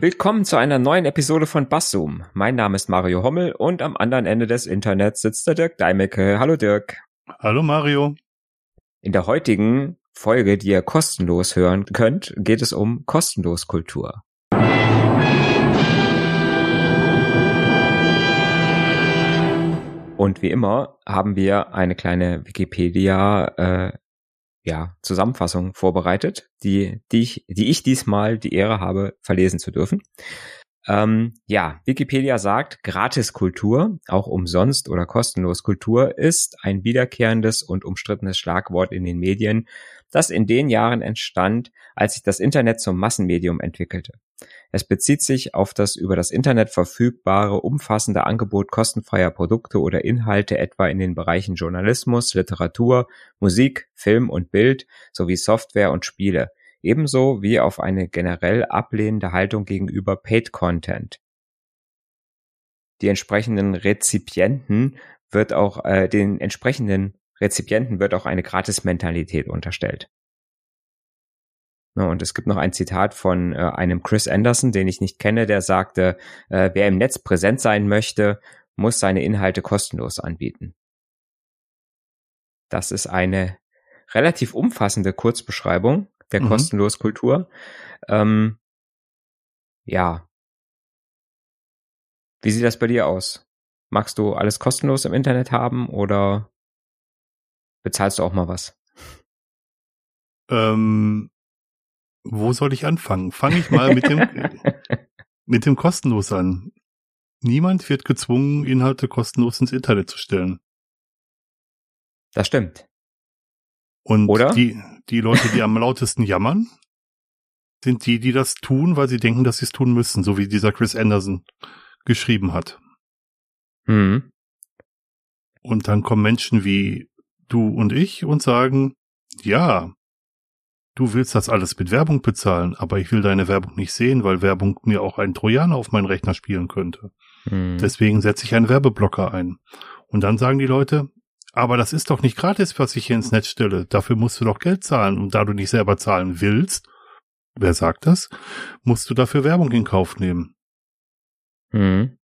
Willkommen zu einer neuen Episode von Basszoom. Mein Name ist Mario Hommel und am anderen Ende des Internets sitzt der Dirk Deimecke. Hallo Dirk. Hallo Mario. In der heutigen Folge, die ihr kostenlos hören könnt, geht es um kostenlos Kultur. Und wie immer haben wir eine kleine Wikipedia äh, ja, Zusammenfassung vorbereitet, die, die, ich, die ich diesmal die Ehre habe, verlesen zu dürfen. Ähm, ja, Wikipedia sagt, Gratiskultur, auch umsonst oder kostenlos Kultur, ist ein wiederkehrendes und umstrittenes Schlagwort in den Medien, das in den Jahren entstand, als sich das Internet zum Massenmedium entwickelte. Es bezieht sich auf das über das Internet verfügbare umfassende Angebot kostenfreier Produkte oder Inhalte etwa in den Bereichen Journalismus, Literatur, Musik, Film und Bild sowie Software und Spiele, ebenso wie auf eine generell ablehnende Haltung gegenüber Paid Content. Die entsprechenden Rezipienten wird auch äh, den entsprechenden Rezipienten wird auch eine Gratis-Mentalität unterstellt. Und es gibt noch ein Zitat von äh, einem Chris Anderson, den ich nicht kenne, der sagte, äh, wer im Netz präsent sein möchte, muss seine Inhalte kostenlos anbieten. Das ist eine relativ umfassende Kurzbeschreibung der mhm. kostenlos Kultur. Ähm, ja. Wie sieht das bei dir aus? Magst du alles kostenlos im Internet haben oder bezahlst du auch mal was? Ähm, wo soll ich anfangen? Fange ich mal mit dem, mit dem kostenlos an. Niemand wird gezwungen, Inhalte kostenlos ins Internet zu stellen. Das stimmt. Und Oder? die, die Leute, die am lautesten jammern, sind die, die das tun, weil sie denken, dass sie es tun müssen, so wie dieser Chris Anderson geschrieben hat. Mhm. Und dann kommen Menschen wie du und ich und sagen, ja, du willst das alles mit Werbung bezahlen, aber ich will deine Werbung nicht sehen, weil Werbung mir auch einen Trojaner auf meinen Rechner spielen könnte. Hm. Deswegen setze ich einen Werbeblocker ein. Und dann sagen die Leute, aber das ist doch nicht gratis, was ich hier ins Netz stelle. Dafür musst du doch Geld zahlen. Und da du nicht selber zahlen willst, wer sagt das, musst du dafür Werbung in Kauf nehmen. Hm.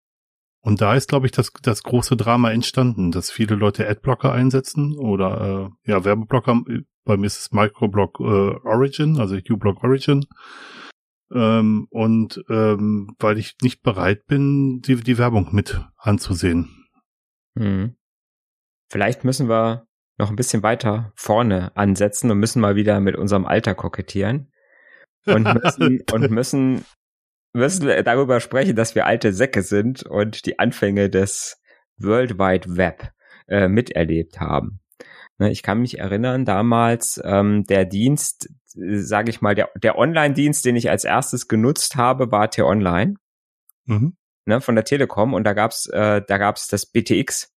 Und da ist, glaube ich, das, das große Drama entstanden, dass viele Leute Adblocker einsetzen oder äh, ja, Werbeblocker. Bei mir ist es Microblock äh, Origin, also uBlock Origin. Ähm, und ähm, weil ich nicht bereit bin, die, die Werbung mit anzusehen. Hm. Vielleicht müssen wir noch ein bisschen weiter vorne ansetzen und müssen mal wieder mit unserem Alter kokettieren. Und müssen, und müssen müssen darüber sprechen, dass wir alte Säcke sind und die Anfänge des World Wide Web äh, miterlebt haben. Ne, ich kann mich erinnern, damals ähm, der Dienst, äh, sage ich mal, der, der Online-Dienst, den ich als erstes genutzt habe, war T-Online mhm. ne, von der Telekom und da gab's äh, da gab's das BTX.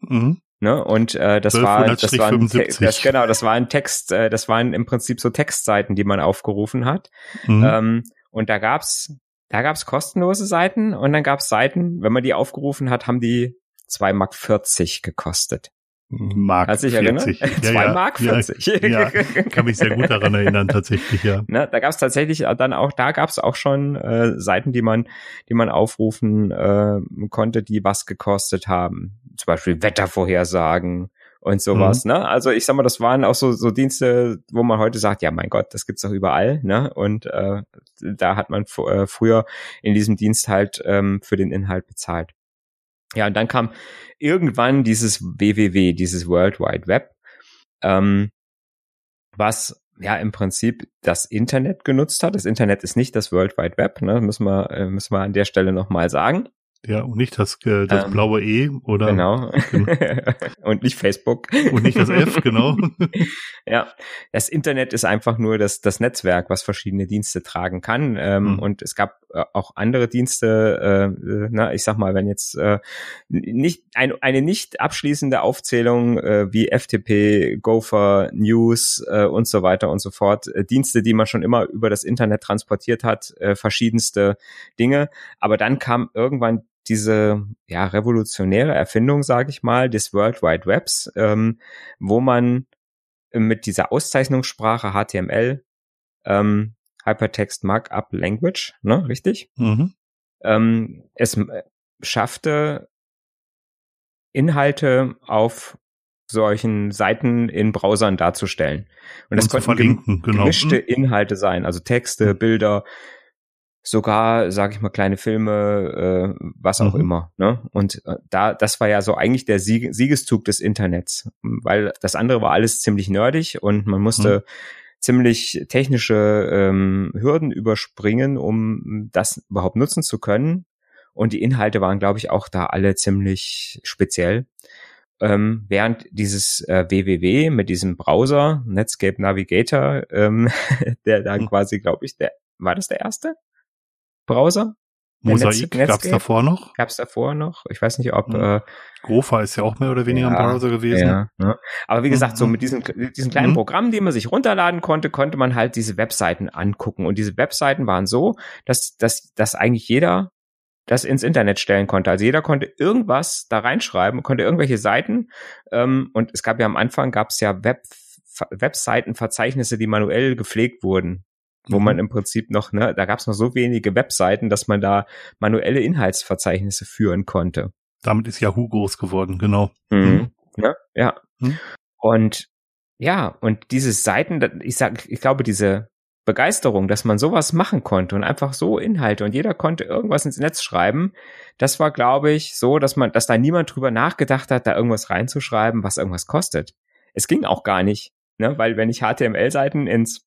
Mhm. Ne, und äh, das war das war ein, das, genau das war ein Text äh, das waren im Prinzip so Textseiten die man aufgerufen hat mhm. ähm, und da gab's da gab es kostenlose Seiten und dann gab es Seiten, wenn man die aufgerufen hat, haben die 2 Mark 40 gekostet. Mark Kannst 40. Ja, 2 ja, Mark 40. Ja, ja, kann mich sehr gut daran erinnern, tatsächlich, ja. Ne, da gab es tatsächlich dann auch, da gab es auch schon äh, Seiten, die man, die man aufrufen äh, konnte, die was gekostet haben. Zum Beispiel Wettervorhersagen und sowas, mhm. ne? Also ich sag mal, das waren auch so, so Dienste, wo man heute sagt, ja mein Gott, das gibt's doch überall, ne? Und äh, da hat man äh, früher in diesem Dienst halt ähm, für den Inhalt bezahlt. Ja, und dann kam irgendwann dieses WWW, dieses World Wide Web, ähm, was ja im Prinzip das Internet genutzt hat. Das Internet ist nicht das World Wide Web, ne? müssen wir äh, müssen wir an der Stelle nochmal sagen. Ja, und nicht das, äh, das ähm, blaue E oder. Genau. genau. und nicht Facebook. Und nicht das F, genau. ja. Das Internet ist einfach nur das, das Netzwerk, was verschiedene Dienste tragen kann. Ähm, mhm. Und es gab äh, auch andere Dienste, äh, na, ich sag mal, wenn jetzt äh, nicht ein, eine nicht abschließende Aufzählung äh, wie FTP, Gopher, News äh, und so weiter und so fort, äh, Dienste, die man schon immer über das Internet transportiert hat, äh, verschiedenste Dinge. Aber dann kam irgendwann diese ja revolutionäre Erfindung, sage ich mal, des World Wide Webs, ähm, wo man mit dieser Auszeichnungssprache HTML ähm, Hypertext Markup Language, ne, richtig? Mhm. Ähm, es schaffte Inhalte auf solchen Seiten in Browsern darzustellen. Und das und konnten genau. gemischte mhm. Inhalte sein, also Texte, mhm. Bilder, sogar, sage ich mal, kleine Filme, äh, was auch mhm. immer. Ne? Und äh, da, das war ja so eigentlich der Sieg Siegeszug des Internets, weil das andere war alles ziemlich nerdig und man musste mhm. ziemlich technische ähm, Hürden überspringen, um das überhaupt nutzen zu können. Und die Inhalte waren, glaube ich, auch da alle ziemlich speziell. Ähm, während dieses äh, www mit diesem Browser, Netscape Navigator, ähm, der dann mhm. quasi, glaube ich, der war das der erste? Browser. Mosaik gab es davor noch? Gab es davor noch? Ich weiß nicht, ob mhm. äh, Grofa ist ja auch mehr oder weniger ja, ein Browser gewesen. Ja, ne? Aber wie gesagt, mhm. so mit diesen, diesen kleinen mhm. Programmen, die man sich runterladen konnte, konnte man halt diese Webseiten angucken. Und diese Webseiten waren so, dass, dass, dass eigentlich jeder das ins Internet stellen konnte. Also jeder konnte irgendwas da reinschreiben, konnte irgendwelche Seiten. Ähm, und es gab ja am Anfang gab es ja Web, Webseitenverzeichnisse, die manuell gepflegt wurden wo mhm. man im Prinzip noch, ne, da gab es noch so wenige Webseiten, dass man da manuelle Inhaltsverzeichnisse führen konnte. Damit ist Yahoo groß geworden, genau. Mhm. Mhm. Ja, ja. Mhm. Und ja, und diese Seiten, ich sag, ich glaube, diese Begeisterung, dass man sowas machen konnte und einfach so Inhalte und jeder konnte irgendwas ins Netz schreiben, das war, glaube ich, so, dass man, dass da niemand drüber nachgedacht hat, da irgendwas reinzuschreiben, was irgendwas kostet. Es ging auch gar nicht, ne, weil wenn ich HTML-Seiten ins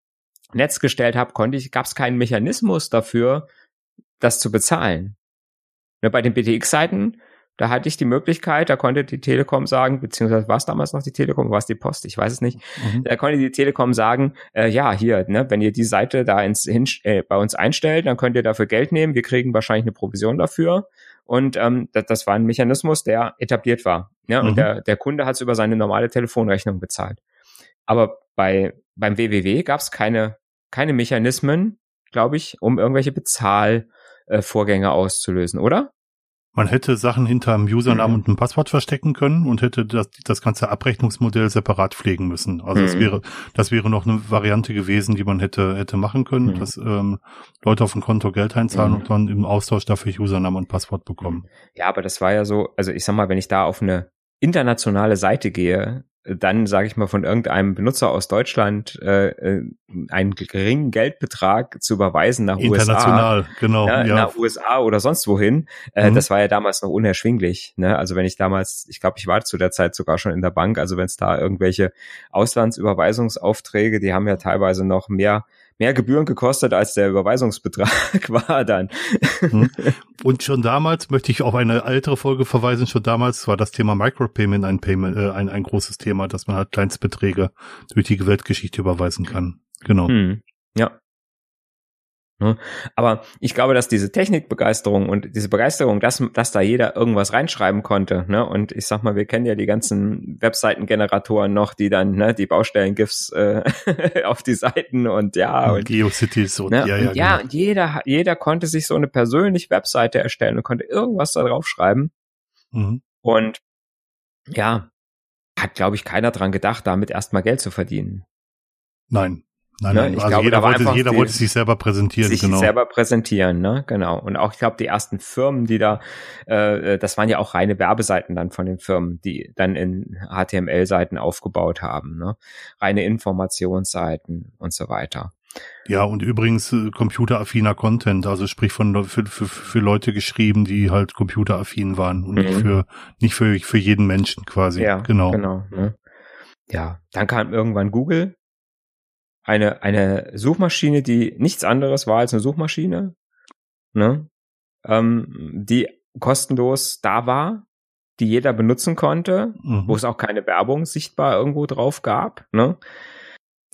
Netz gestellt habe, konnte ich, gab es keinen Mechanismus dafür, das zu bezahlen. Ne, bei den BTX-Seiten, da hatte ich die Möglichkeit, da konnte die Telekom sagen, beziehungsweise war es damals noch die Telekom, war es die Post, ich weiß es nicht. Mhm. Da konnte die Telekom sagen, äh, ja, hier, ne, wenn ihr die Seite da ins, hin, äh, bei uns einstellt, dann könnt ihr dafür Geld nehmen, wir kriegen wahrscheinlich eine Provision dafür. Und ähm, das, das war ein Mechanismus, der etabliert war. Ja, mhm. und der, der Kunde hat es über seine normale Telefonrechnung bezahlt. Aber bei beim WWW gab es keine keine Mechanismen, glaube ich, um irgendwelche Bezahlvorgänge auszulösen, oder? Man hätte Sachen hinter einem Username mhm. und einem Passwort verstecken können und hätte das, das ganze Abrechnungsmodell separat pflegen müssen. Also mhm. das wäre, das wäre noch eine Variante gewesen, die man hätte, hätte machen können, mhm. dass ähm, Leute auf ein Konto Geld einzahlen mhm. und dann im Austausch dafür Username und Passwort bekommen. Ja, aber das war ja so, also ich sag mal, wenn ich da auf eine internationale Seite gehe, dann, sage ich mal, von irgendeinem Benutzer aus Deutschland äh, äh einen geringen Geldbetrag zu überweisen nach International, USA, genau, ne, ja. nach USA oder sonst wohin, äh, mhm. das war ja damals noch unerschwinglich. Ne? Also wenn ich damals, ich glaube, ich war zu der Zeit sogar schon in der Bank, also wenn es da irgendwelche Auslandsüberweisungsaufträge, die haben ja teilweise noch mehr mehr Gebühren gekostet, als der Überweisungsbetrag war dann. Hm. Und schon damals möchte ich auf eine ältere Folge verweisen. Schon damals war das Thema Micropayment ein, Payment, äh, ein, ein großes Thema, dass man halt Kleinstbeträge durch die Weltgeschichte überweisen kann. Genau. Hm. Ja. Ne? Aber ich glaube, dass diese Technikbegeisterung und diese Begeisterung, dass, dass da jeder irgendwas reinschreiben konnte, ne? Und ich sag mal, wir kennen ja die ganzen Webseitengeneratoren noch, die dann, ne, die Baustellen-GIFs äh, auf die Seiten und ja. Und, Geocities und ne? ja, ja. Und ja, genau. und jeder, jeder konnte sich so eine persönliche Webseite erstellen und konnte irgendwas da drauf schreiben. Mhm. Und ja, hat, glaube ich, keiner dran gedacht, damit erstmal Geld zu verdienen. Nein, Nein, ne? nein, also glaube, jeder, wollte, jeder die, wollte sich selber präsentieren. Sich genau. selber präsentieren, ne? Genau. Und auch, ich glaube, die ersten Firmen, die da, äh, das waren ja auch reine Werbeseiten dann von den Firmen, die dann in HTML-Seiten aufgebaut haben, ne? Reine Informationsseiten und so weiter. Ja, und übrigens äh, computeraffiner Content, also sprich von für, für, für Leute geschrieben, die halt computeraffin waren und mhm. nicht für nicht für für jeden Menschen quasi. Ja, genau. Genau. Ne? Ja, dann kam irgendwann Google eine, eine Suchmaschine, die nichts anderes war als eine Suchmaschine, ne? ähm, die kostenlos da war, die jeder benutzen konnte, mhm. wo es auch keine Werbung sichtbar irgendwo drauf gab. Ne?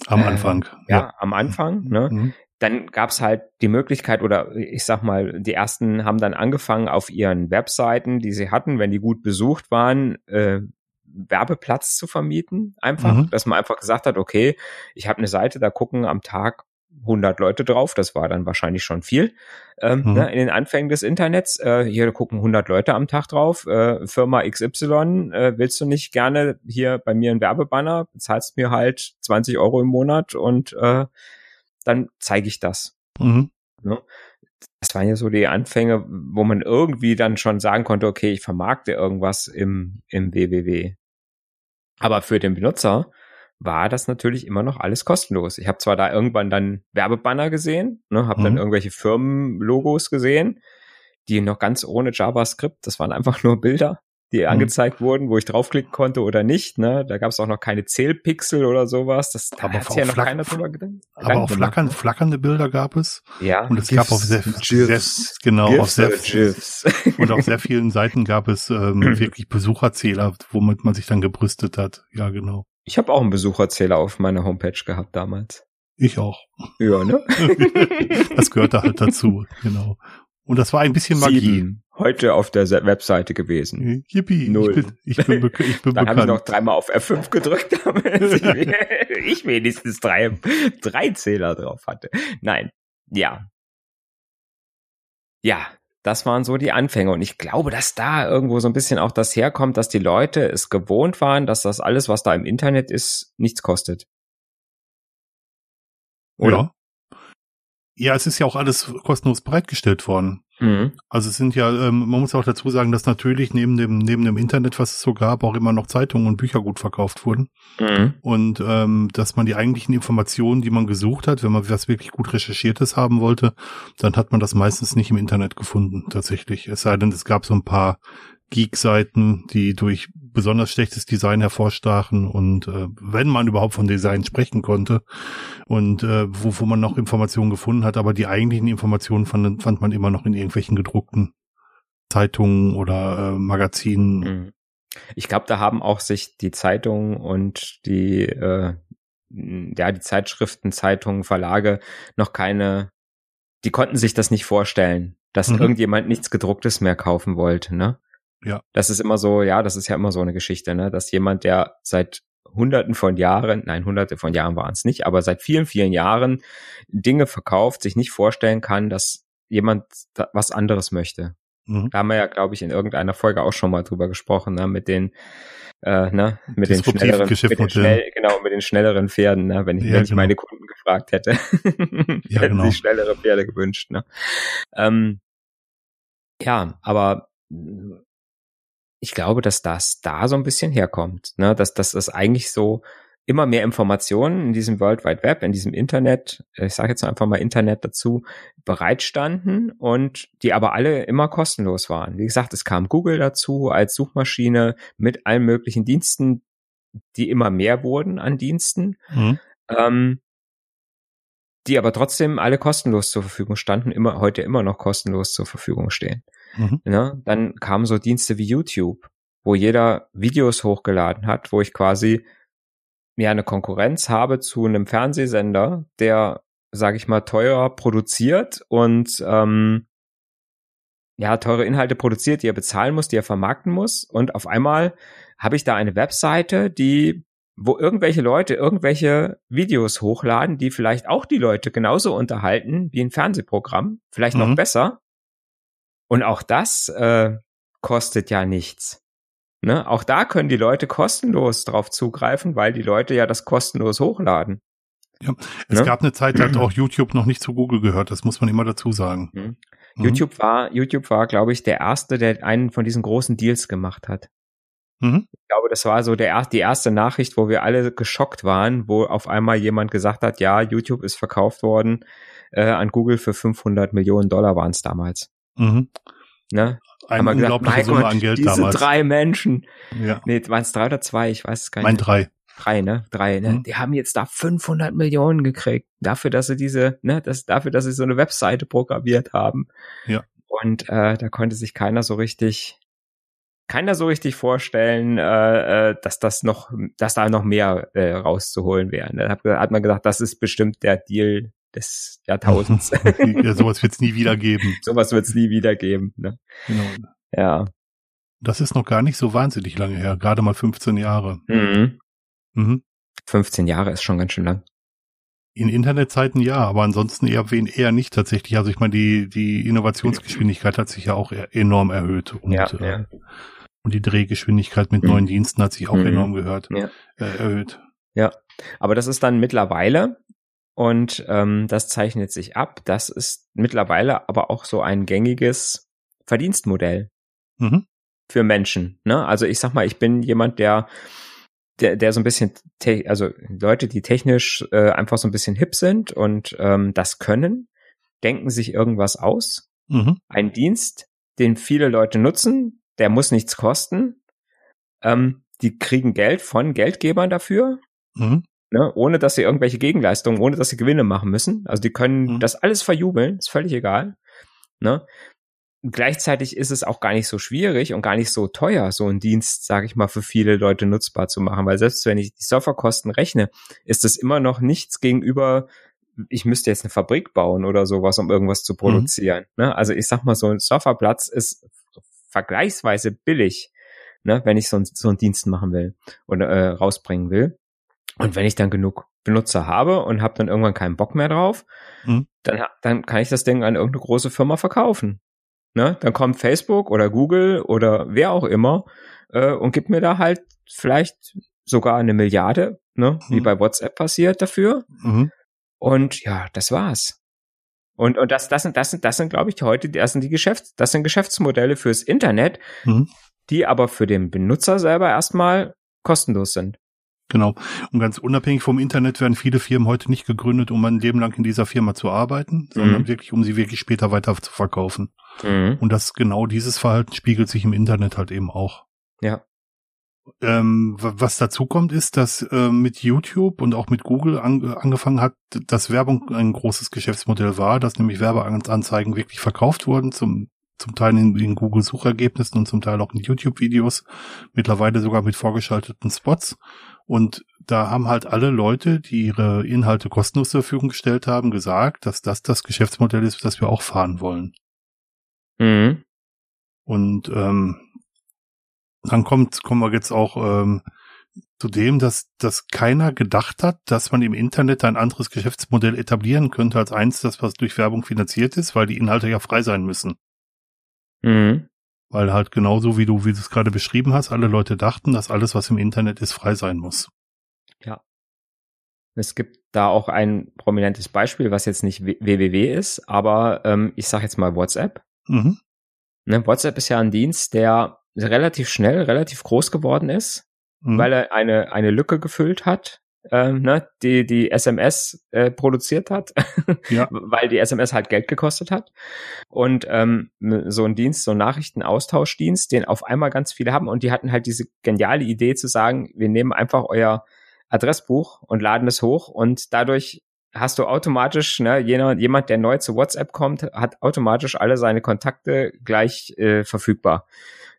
Am Anfang. Äh, ja, ja, am Anfang. Ne? Mhm. Dann gab's halt die Möglichkeit, oder ich sag mal, die ersten haben dann angefangen auf ihren Webseiten, die sie hatten, wenn die gut besucht waren, äh, Werbeplatz zu vermieten, einfach, mhm. dass man einfach gesagt hat, okay, ich habe eine Seite, da gucken am Tag 100 Leute drauf, das war dann wahrscheinlich schon viel ähm, mhm. ne, in den Anfängen des Internets. Äh, hier gucken 100 Leute am Tag drauf. Äh, Firma XY, äh, willst du nicht gerne hier bei mir einen Werbebanner? Bezahlst mir halt 20 Euro im Monat und äh, dann zeige ich das. Mhm. Ne? Das waren ja so die Anfänge, wo man irgendwie dann schon sagen konnte, okay, ich vermarkte irgendwas im, im WWW. Aber für den Benutzer war das natürlich immer noch alles kostenlos. Ich habe zwar da irgendwann dann Werbebanner gesehen, ne, habe mhm. dann irgendwelche Firmenlogos gesehen, die noch ganz ohne JavaScript, das waren einfach nur Bilder, die mhm. angezeigt wurden, wo ich draufklicken konnte oder nicht. Ne? Da gab es auch noch keine Zählpixel oder sowas. Das da hat ja noch keiner drüber gedacht. Aber auch flackern, flackernde Bilder gab es. Ja. Und es GIFs, gab auf sehr, sehr genau GIFs auf sehr GIFs. und auf sehr vielen Seiten gab es ähm, wirklich Besucherzähler, womit man sich dann gebrüstet hat. Ja, genau. Ich habe auch einen Besucherzähler auf meiner Homepage gehabt damals. Ich auch. Ja, ne? das gehörte halt dazu, genau. Und das war ein bisschen Magie. Sieben. Heute auf der Webseite gewesen. Yippie. Null. Ich bin, ich bin, ich bin Dann habe ich noch dreimal auf F5 gedrückt, damit ich wenigstens drei, drei Zähler drauf hatte. Nein. Ja. Ja, das waren so die Anfänge. Und ich glaube, dass da irgendwo so ein bisschen auch das herkommt, dass die Leute es gewohnt waren, dass das alles, was da im Internet ist, nichts kostet. Oder? Ja. Ja, es ist ja auch alles kostenlos bereitgestellt worden. Mhm. Also es sind ja, ähm, man muss auch dazu sagen, dass natürlich neben dem neben dem Internet, was es so gab, auch immer noch Zeitungen und Bücher gut verkauft wurden. Mhm. Und ähm, dass man die eigentlichen Informationen, die man gesucht hat, wenn man was wirklich gut recherchiertes haben wollte, dann hat man das meistens nicht im Internet gefunden, tatsächlich. Es sei denn, es gab so ein paar Geek-Seiten, die durch besonders schlechtes Design hervorstachen und äh, wenn man überhaupt von Design sprechen konnte und äh, wo, wo man noch Informationen gefunden hat, aber die eigentlichen Informationen fand, fand man immer noch in irgendwelchen gedruckten Zeitungen oder äh, Magazinen. Mhm. Ich glaube, da haben auch sich die Zeitungen und die äh, ja die Zeitschriften, Zeitungen, Verlage noch keine, die konnten sich das nicht vorstellen, dass mhm. irgendjemand nichts gedrucktes mehr kaufen wollte, ne? Ja. Das ist immer so, ja, das ist ja immer so eine Geschichte, ne, dass jemand, der seit Hunderten von Jahren, nein, Hunderte von Jahren waren es nicht, aber seit vielen, vielen Jahren Dinge verkauft, sich nicht vorstellen kann, dass jemand was anderes möchte. Mhm. Da haben wir ja, glaube ich, in irgendeiner Folge auch schon mal drüber gesprochen, ne, mit den, äh, ne, mit den schnelleren, mit den schnell, genau, mit den schnelleren Pferden, ne, wenn ich, ja, wenn ich genau. meine Kunden gefragt hätte, ja, hätten genau. sie schnellere Pferde gewünscht, ne. Ähm, ja, aber ich glaube, dass das da so ein bisschen herkommt, ne? dass, dass das eigentlich so immer mehr Informationen in diesem World Wide Web, in diesem Internet, ich sage jetzt einfach mal Internet dazu, bereitstanden und die aber alle immer kostenlos waren. Wie gesagt, es kam Google dazu als Suchmaschine mit allen möglichen Diensten, die immer mehr wurden an Diensten, mhm. ähm, die aber trotzdem alle kostenlos zur Verfügung standen, immer heute immer noch kostenlos zur Verfügung stehen. Mhm. Ne? dann kamen so Dienste wie YouTube, wo jeder Videos hochgeladen hat, wo ich quasi ja eine Konkurrenz habe zu einem Fernsehsender, der, sage ich mal, teuer produziert und ähm, ja teure Inhalte produziert, die er bezahlen muss, die er vermarkten muss. Und auf einmal habe ich da eine Webseite, die wo irgendwelche Leute irgendwelche Videos hochladen, die vielleicht auch die Leute genauso unterhalten wie ein Fernsehprogramm, vielleicht mhm. noch besser. Und auch das äh, kostet ja nichts. Ne? Auch da können die Leute kostenlos drauf zugreifen, weil die Leute ja das kostenlos hochladen. Ja, es ne? gab eine Zeit, da hat auch YouTube noch nicht zu Google gehört, das muss man immer dazu sagen. Mhm. Mhm. YouTube war, YouTube war, glaube ich, der erste, der einen von diesen großen Deals gemacht hat. Mhm. Ich glaube, das war so der, die erste Nachricht, wo wir alle geschockt waren, wo auf einmal jemand gesagt hat, ja, YouTube ist verkauft worden äh, an Google für 500 Millionen Dollar waren es damals. Mhm. Ne? Ein unglaublicher Summe an Geld diese damals. drei Menschen. Ja. Nee, waren es drei oder zwei? Ich weiß es gar nicht. Mein drei. Drei, ne? Drei, ne? Mhm. Die haben jetzt da 500 Millionen gekriegt. Dafür, dass sie diese, ne? Das, dafür, dass sie so eine Webseite programmiert haben. Ja. Und äh, da konnte sich keiner so richtig, keiner so richtig vorstellen, äh, äh dass das noch, dass da noch mehr äh, rauszuholen wäre. Da hat, hat man gesagt, das ist bestimmt der Deal des Jahrtausends. ja, sowas wird es nie wieder geben. sowas wird es nie wieder geben. Ne? Genau. Ja. Das ist noch gar nicht so wahnsinnig lange her, gerade mal 15 Jahre. Mhm. Mhm. 15 Jahre ist schon ganz schön lang. In Internetzeiten ja, aber ansonsten eher, eher nicht tatsächlich. Also ich meine, die, die Innovationsgeschwindigkeit hat sich ja auch enorm erhöht. Und, ja, ja. Äh, und die Drehgeschwindigkeit mit mhm. neuen Diensten hat sich auch mhm. enorm gehört, ja. äh, erhöht. Ja, aber das ist dann mittlerweile und ähm, das zeichnet sich ab. Das ist mittlerweile aber auch so ein gängiges Verdienstmodell mhm. für Menschen. Ne? Also ich sag mal, ich bin jemand, der der, der so ein bisschen, also Leute, die technisch äh, einfach so ein bisschen hip sind und ähm, das können, denken sich irgendwas aus. Mhm. Ein Dienst, den viele Leute nutzen, der muss nichts kosten. Ähm, die kriegen Geld von Geldgebern dafür. Mhm ne, ohne dass sie irgendwelche Gegenleistungen, ohne dass sie Gewinne machen müssen. Also die können mhm. das alles verjubeln, ist völlig egal. Ne? Gleichzeitig ist es auch gar nicht so schwierig und gar nicht so teuer, so einen Dienst, sage ich mal, für viele Leute nutzbar zu machen. Weil selbst wenn ich die Serverkosten rechne, ist das immer noch nichts gegenüber, ich müsste jetzt eine Fabrik bauen oder sowas, um irgendwas zu mhm. produzieren. Mhm. Ne? Also ich sag mal, so ein Serverplatz ist vergleichsweise billig, ne, wenn ich so, ein, so einen Dienst machen will oder äh, rausbringen will. Und wenn ich dann genug Benutzer habe und habe dann irgendwann keinen Bock mehr drauf, mhm. dann, dann kann ich das Ding an irgendeine große Firma verkaufen. Ne? Dann kommt Facebook oder Google oder wer auch immer äh, und gibt mir da halt vielleicht sogar eine Milliarde, ne? Mhm. wie bei WhatsApp passiert dafür. Mhm. Und ja, das war's. Und, und das, das sind, das sind, das sind, glaube ich, heute, das sind die Geschäfts-, das sind Geschäftsmodelle fürs Internet, mhm. die aber für den Benutzer selber erstmal kostenlos sind. Genau. Und ganz unabhängig vom Internet werden viele Firmen heute nicht gegründet, um ein Leben lang in dieser Firma zu arbeiten, sondern mhm. wirklich, um sie wirklich später weiter zu verkaufen. Mhm. Und das genau dieses Verhalten spiegelt sich im Internet halt eben auch. Ja. Ähm, was dazu kommt, ist, dass äh, mit YouTube und auch mit Google an, angefangen hat, dass Werbung ein großes Geschäftsmodell war, dass nämlich Werbeanzeigen wirklich verkauft wurden, zum, zum Teil in, in Google-Suchergebnissen und zum Teil auch in YouTube-Videos, mittlerweile sogar mit vorgeschalteten Spots. Und da haben halt alle Leute, die ihre Inhalte kostenlos zur Verfügung gestellt haben, gesagt, dass das das Geschäftsmodell ist, das wir auch fahren wollen. Mhm. Und ähm, dann kommt, kommen wir jetzt auch ähm, zu dem, dass, dass keiner gedacht hat, dass man im Internet ein anderes Geschäftsmodell etablieren könnte als eins, das was durch Werbung finanziert ist, weil die Inhalte ja frei sein müssen. Mhm. Weil halt genauso wie du, wie du es gerade beschrieben hast, alle Leute dachten, dass alles, was im Internet ist, frei sein muss. Ja. Es gibt da auch ein prominentes Beispiel, was jetzt nicht www ist, aber ähm, ich sage jetzt mal WhatsApp. Mhm. Ne, WhatsApp ist ja ein Dienst, der relativ schnell, relativ groß geworden ist, mhm. weil er eine, eine Lücke gefüllt hat ähm, ne, die die SMS äh, produziert hat, ja. weil die SMS halt Geld gekostet hat. Und ähm, so ein Dienst, so ein Nachrichtenaustauschdienst, den auf einmal ganz viele haben und die hatten halt diese geniale Idee zu sagen, wir nehmen einfach euer Adressbuch und laden es hoch und dadurch hast du automatisch, ne, jener, jemand, der neu zu WhatsApp kommt, hat automatisch alle seine Kontakte gleich äh, verfügbar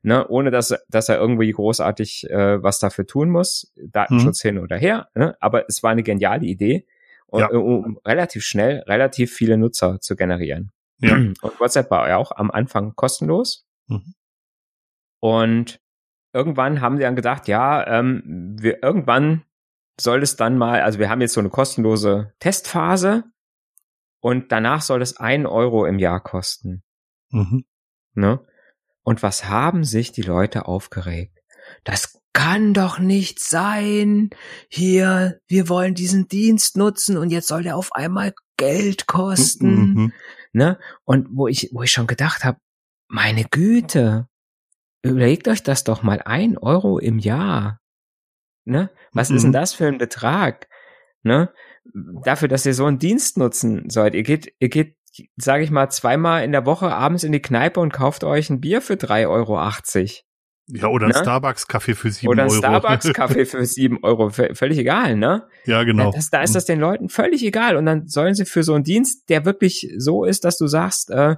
ne, ohne dass, dass er irgendwie großartig äh, was dafür tun muss, Datenschutz mhm. hin oder her. Ne? Aber es war eine geniale Idee, um, ja. um relativ schnell relativ viele Nutzer zu generieren. Ja. Und WhatsApp war ja auch am Anfang kostenlos. Mhm. Und irgendwann haben sie dann gedacht, ja, ähm, wir irgendwann soll es dann mal, also wir haben jetzt so eine kostenlose Testphase und danach soll es ein Euro im Jahr kosten. Mhm. Ne? Und was haben sich die Leute aufgeregt? Das kann doch nicht sein. Hier, wir wollen diesen Dienst nutzen und jetzt soll der auf einmal Geld kosten. Mhm. Ne? Und wo ich, wo ich schon gedacht habe, meine Güte, überlegt euch das doch mal ein Euro im Jahr. Ne? Was mhm. ist denn das für ein Betrag? Ne? Dafür, dass ihr so einen Dienst nutzen sollt. Ihr geht, ihr geht sage ich mal, zweimal in der Woche abends in die Kneipe und kauft euch ein Bier für 3,80 Euro. Ja, oder ein ne? Starbucks-Kaffee für 7 Euro. Oder ein Starbucks-Kaffee für 7 Euro. Völlig egal, ne? Ja, genau. Das, da ist das den Leuten völlig egal. Und dann sollen sie für so einen Dienst, der wirklich so ist, dass du sagst, äh,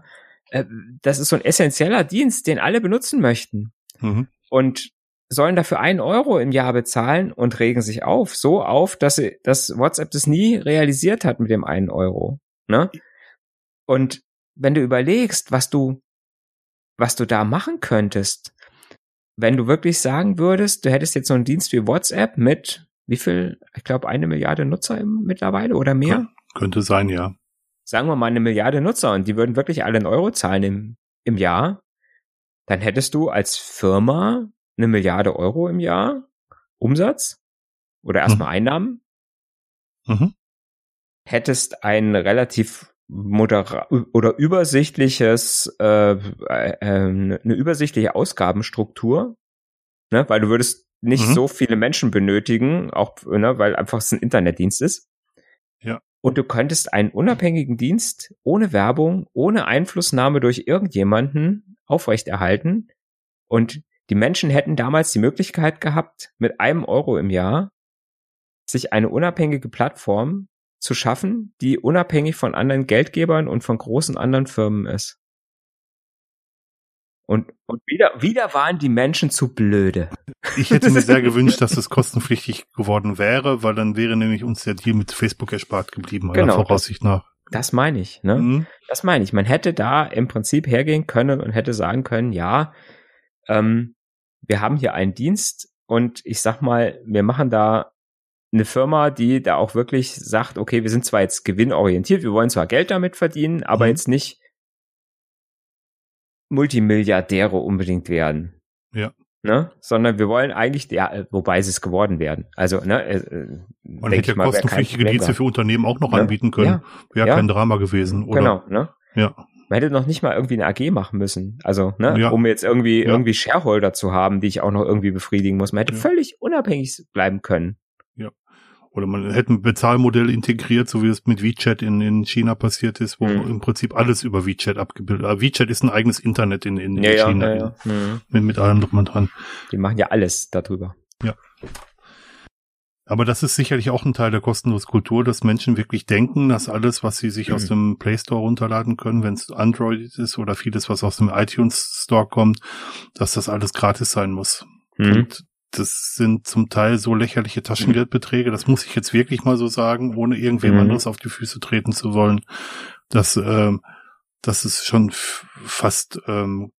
äh, das ist so ein essentieller Dienst, den alle benutzen möchten. Mhm. Und sollen dafür einen Euro im Jahr bezahlen und regen sich auf, so auf, dass, sie, dass WhatsApp das nie realisiert hat mit dem einen Euro. Ne? Und wenn du überlegst, was du, was du da machen könntest, wenn du wirklich sagen würdest, du hättest jetzt so einen Dienst wie WhatsApp mit wie viel, ich glaube, eine Milliarde Nutzer im, mittlerweile oder mehr? Könnte sein, ja. Sagen wir mal eine Milliarde Nutzer und die würden wirklich alle einen Euro zahlen im, im Jahr, dann hättest du als Firma eine Milliarde Euro im Jahr Umsatz oder erstmal mhm. Einnahmen. Mhm hättest ein relativ modera oder übersichtliches, äh, äh, eine übersichtliche Ausgabenstruktur, ne, weil du würdest nicht mhm. so viele Menschen benötigen, auch ne, weil einfach es ein Internetdienst ist. Ja. Und du könntest einen unabhängigen Dienst ohne Werbung, ohne Einflussnahme durch irgendjemanden aufrechterhalten. Und die Menschen hätten damals die Möglichkeit gehabt, mit einem Euro im Jahr sich eine unabhängige Plattform zu schaffen, die unabhängig von anderen Geldgebern und von großen anderen Firmen ist. Und, und wieder, wieder waren die Menschen zu blöde. Ich hätte mir sehr gewünscht, dass es kostenpflichtig geworden wäre, weil dann wäre nämlich uns der Deal mit Facebook erspart geblieben, genau, Voraussicht nach. Das meine ich, ne? Mhm. Das meine ich. Man hätte da im Prinzip hergehen können und hätte sagen können, ja, ähm, wir haben hier einen Dienst und ich sag mal, wir machen da eine Firma, die da auch wirklich sagt, okay, wir sind zwar jetzt gewinnorientiert, wir wollen zwar Geld damit verdienen, aber mhm. jetzt nicht Multimilliardäre unbedingt werden. Ja. Ne? Sondern wir wollen eigentlich, ja, wobei sie es geworden werden. Also, ne, äh, äh Man hätte ja kostenpflichtige Dienste für Unternehmen auch noch ne? anbieten können. Ja. Wäre ja. kein Drama gewesen, oder? Genau, ne? Ja. Man hätte noch nicht mal irgendwie eine AG machen müssen. Also, ne, ja. um jetzt irgendwie, ja. irgendwie Shareholder zu haben, die ich auch noch irgendwie befriedigen muss. Man hätte ja. völlig unabhängig bleiben können. Oder man hätte ein Bezahlmodell integriert, so wie es mit WeChat in, in China passiert ist, wo mhm. im Prinzip alles über WeChat abgebildet. Aber WeChat ist ein eigenes Internet in, in, ja, China. Ja, ja, mhm. mit, mit allem drum und dran. Die machen ja alles darüber. Ja. Aber das ist sicherlich auch ein Teil der kostenlosen Kultur, dass Menschen wirklich denken, dass alles, was sie sich mhm. aus dem Play Store runterladen können, wenn es Android ist oder vieles, was aus dem iTunes Store kommt, dass das alles gratis sein muss. Mhm. Und das sind zum Teil so lächerliche Taschengeldbeträge, das muss ich jetzt wirklich mal so sagen, ohne irgendwem mhm. anderes auf die Füße treten zu wollen, dass, ähm, dass es schon fast ähm,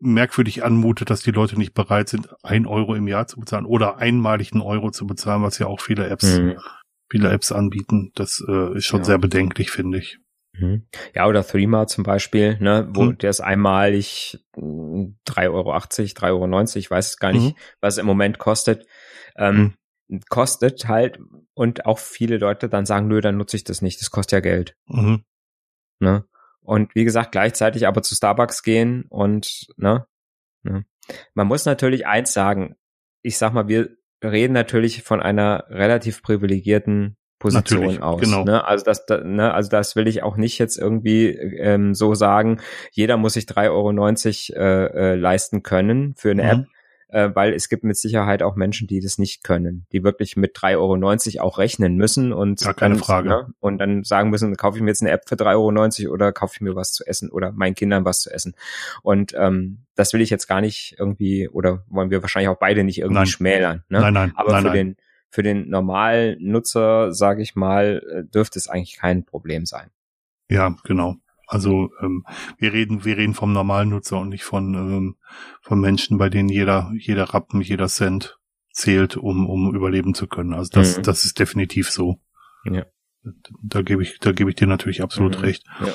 merkwürdig anmutet, dass die Leute nicht bereit sind, ein Euro im Jahr zu bezahlen oder einmalig einen Euro zu bezahlen, was ja auch viele Apps, mhm. viele Apps anbieten. Das äh, ist schon ja. sehr bedenklich, finde ich. Mhm. Ja, oder Threema zum Beispiel, ne, wo mhm. der ist einmalig 3,80 Euro, 3,90 Euro, ich weiß gar nicht, mhm. was es im Moment kostet. Ähm, mhm. kostet halt und auch viele Leute dann sagen, nö, dann nutze ich das nicht, das kostet ja Geld. Ne? Und wie gesagt, gleichzeitig aber zu Starbucks gehen und ne, ne. Man muss natürlich eins sagen, ich sag mal, wir reden natürlich von einer relativ privilegierten Position Natürlich, aus. Genau. Ne? Also das, ne, also das will ich auch nicht jetzt irgendwie ähm, so sagen. Jeder muss sich 3,90 Euro äh, äh, leisten können für eine mhm. App, äh, weil es gibt mit Sicherheit auch Menschen, die das nicht können, die wirklich mit 3,90 Euro auch rechnen müssen und Gar keine dann, Frage. Ne, und dann sagen müssen, kaufe ich mir jetzt eine App für 3,90 Euro oder kaufe ich mir was zu essen oder meinen Kindern was zu essen. Und ähm, das will ich jetzt gar nicht irgendwie oder wollen wir wahrscheinlich auch beide nicht irgendwie nein. schmälern. Ne? Nein, nein. Aber nein, für nein. den für den normalen Nutzer, sage ich mal, äh, dürfte es eigentlich kein Problem sein. Ja, genau. Also ähm, wir reden, wir reden vom normalen Nutzer und nicht von ähm, von Menschen, bei denen jeder jeder Rappen, jeder Cent zählt, um um überleben zu können. Also das mhm. das ist definitiv so. Ja. Da gebe ich da gebe ich dir natürlich absolut mhm. recht. Ja.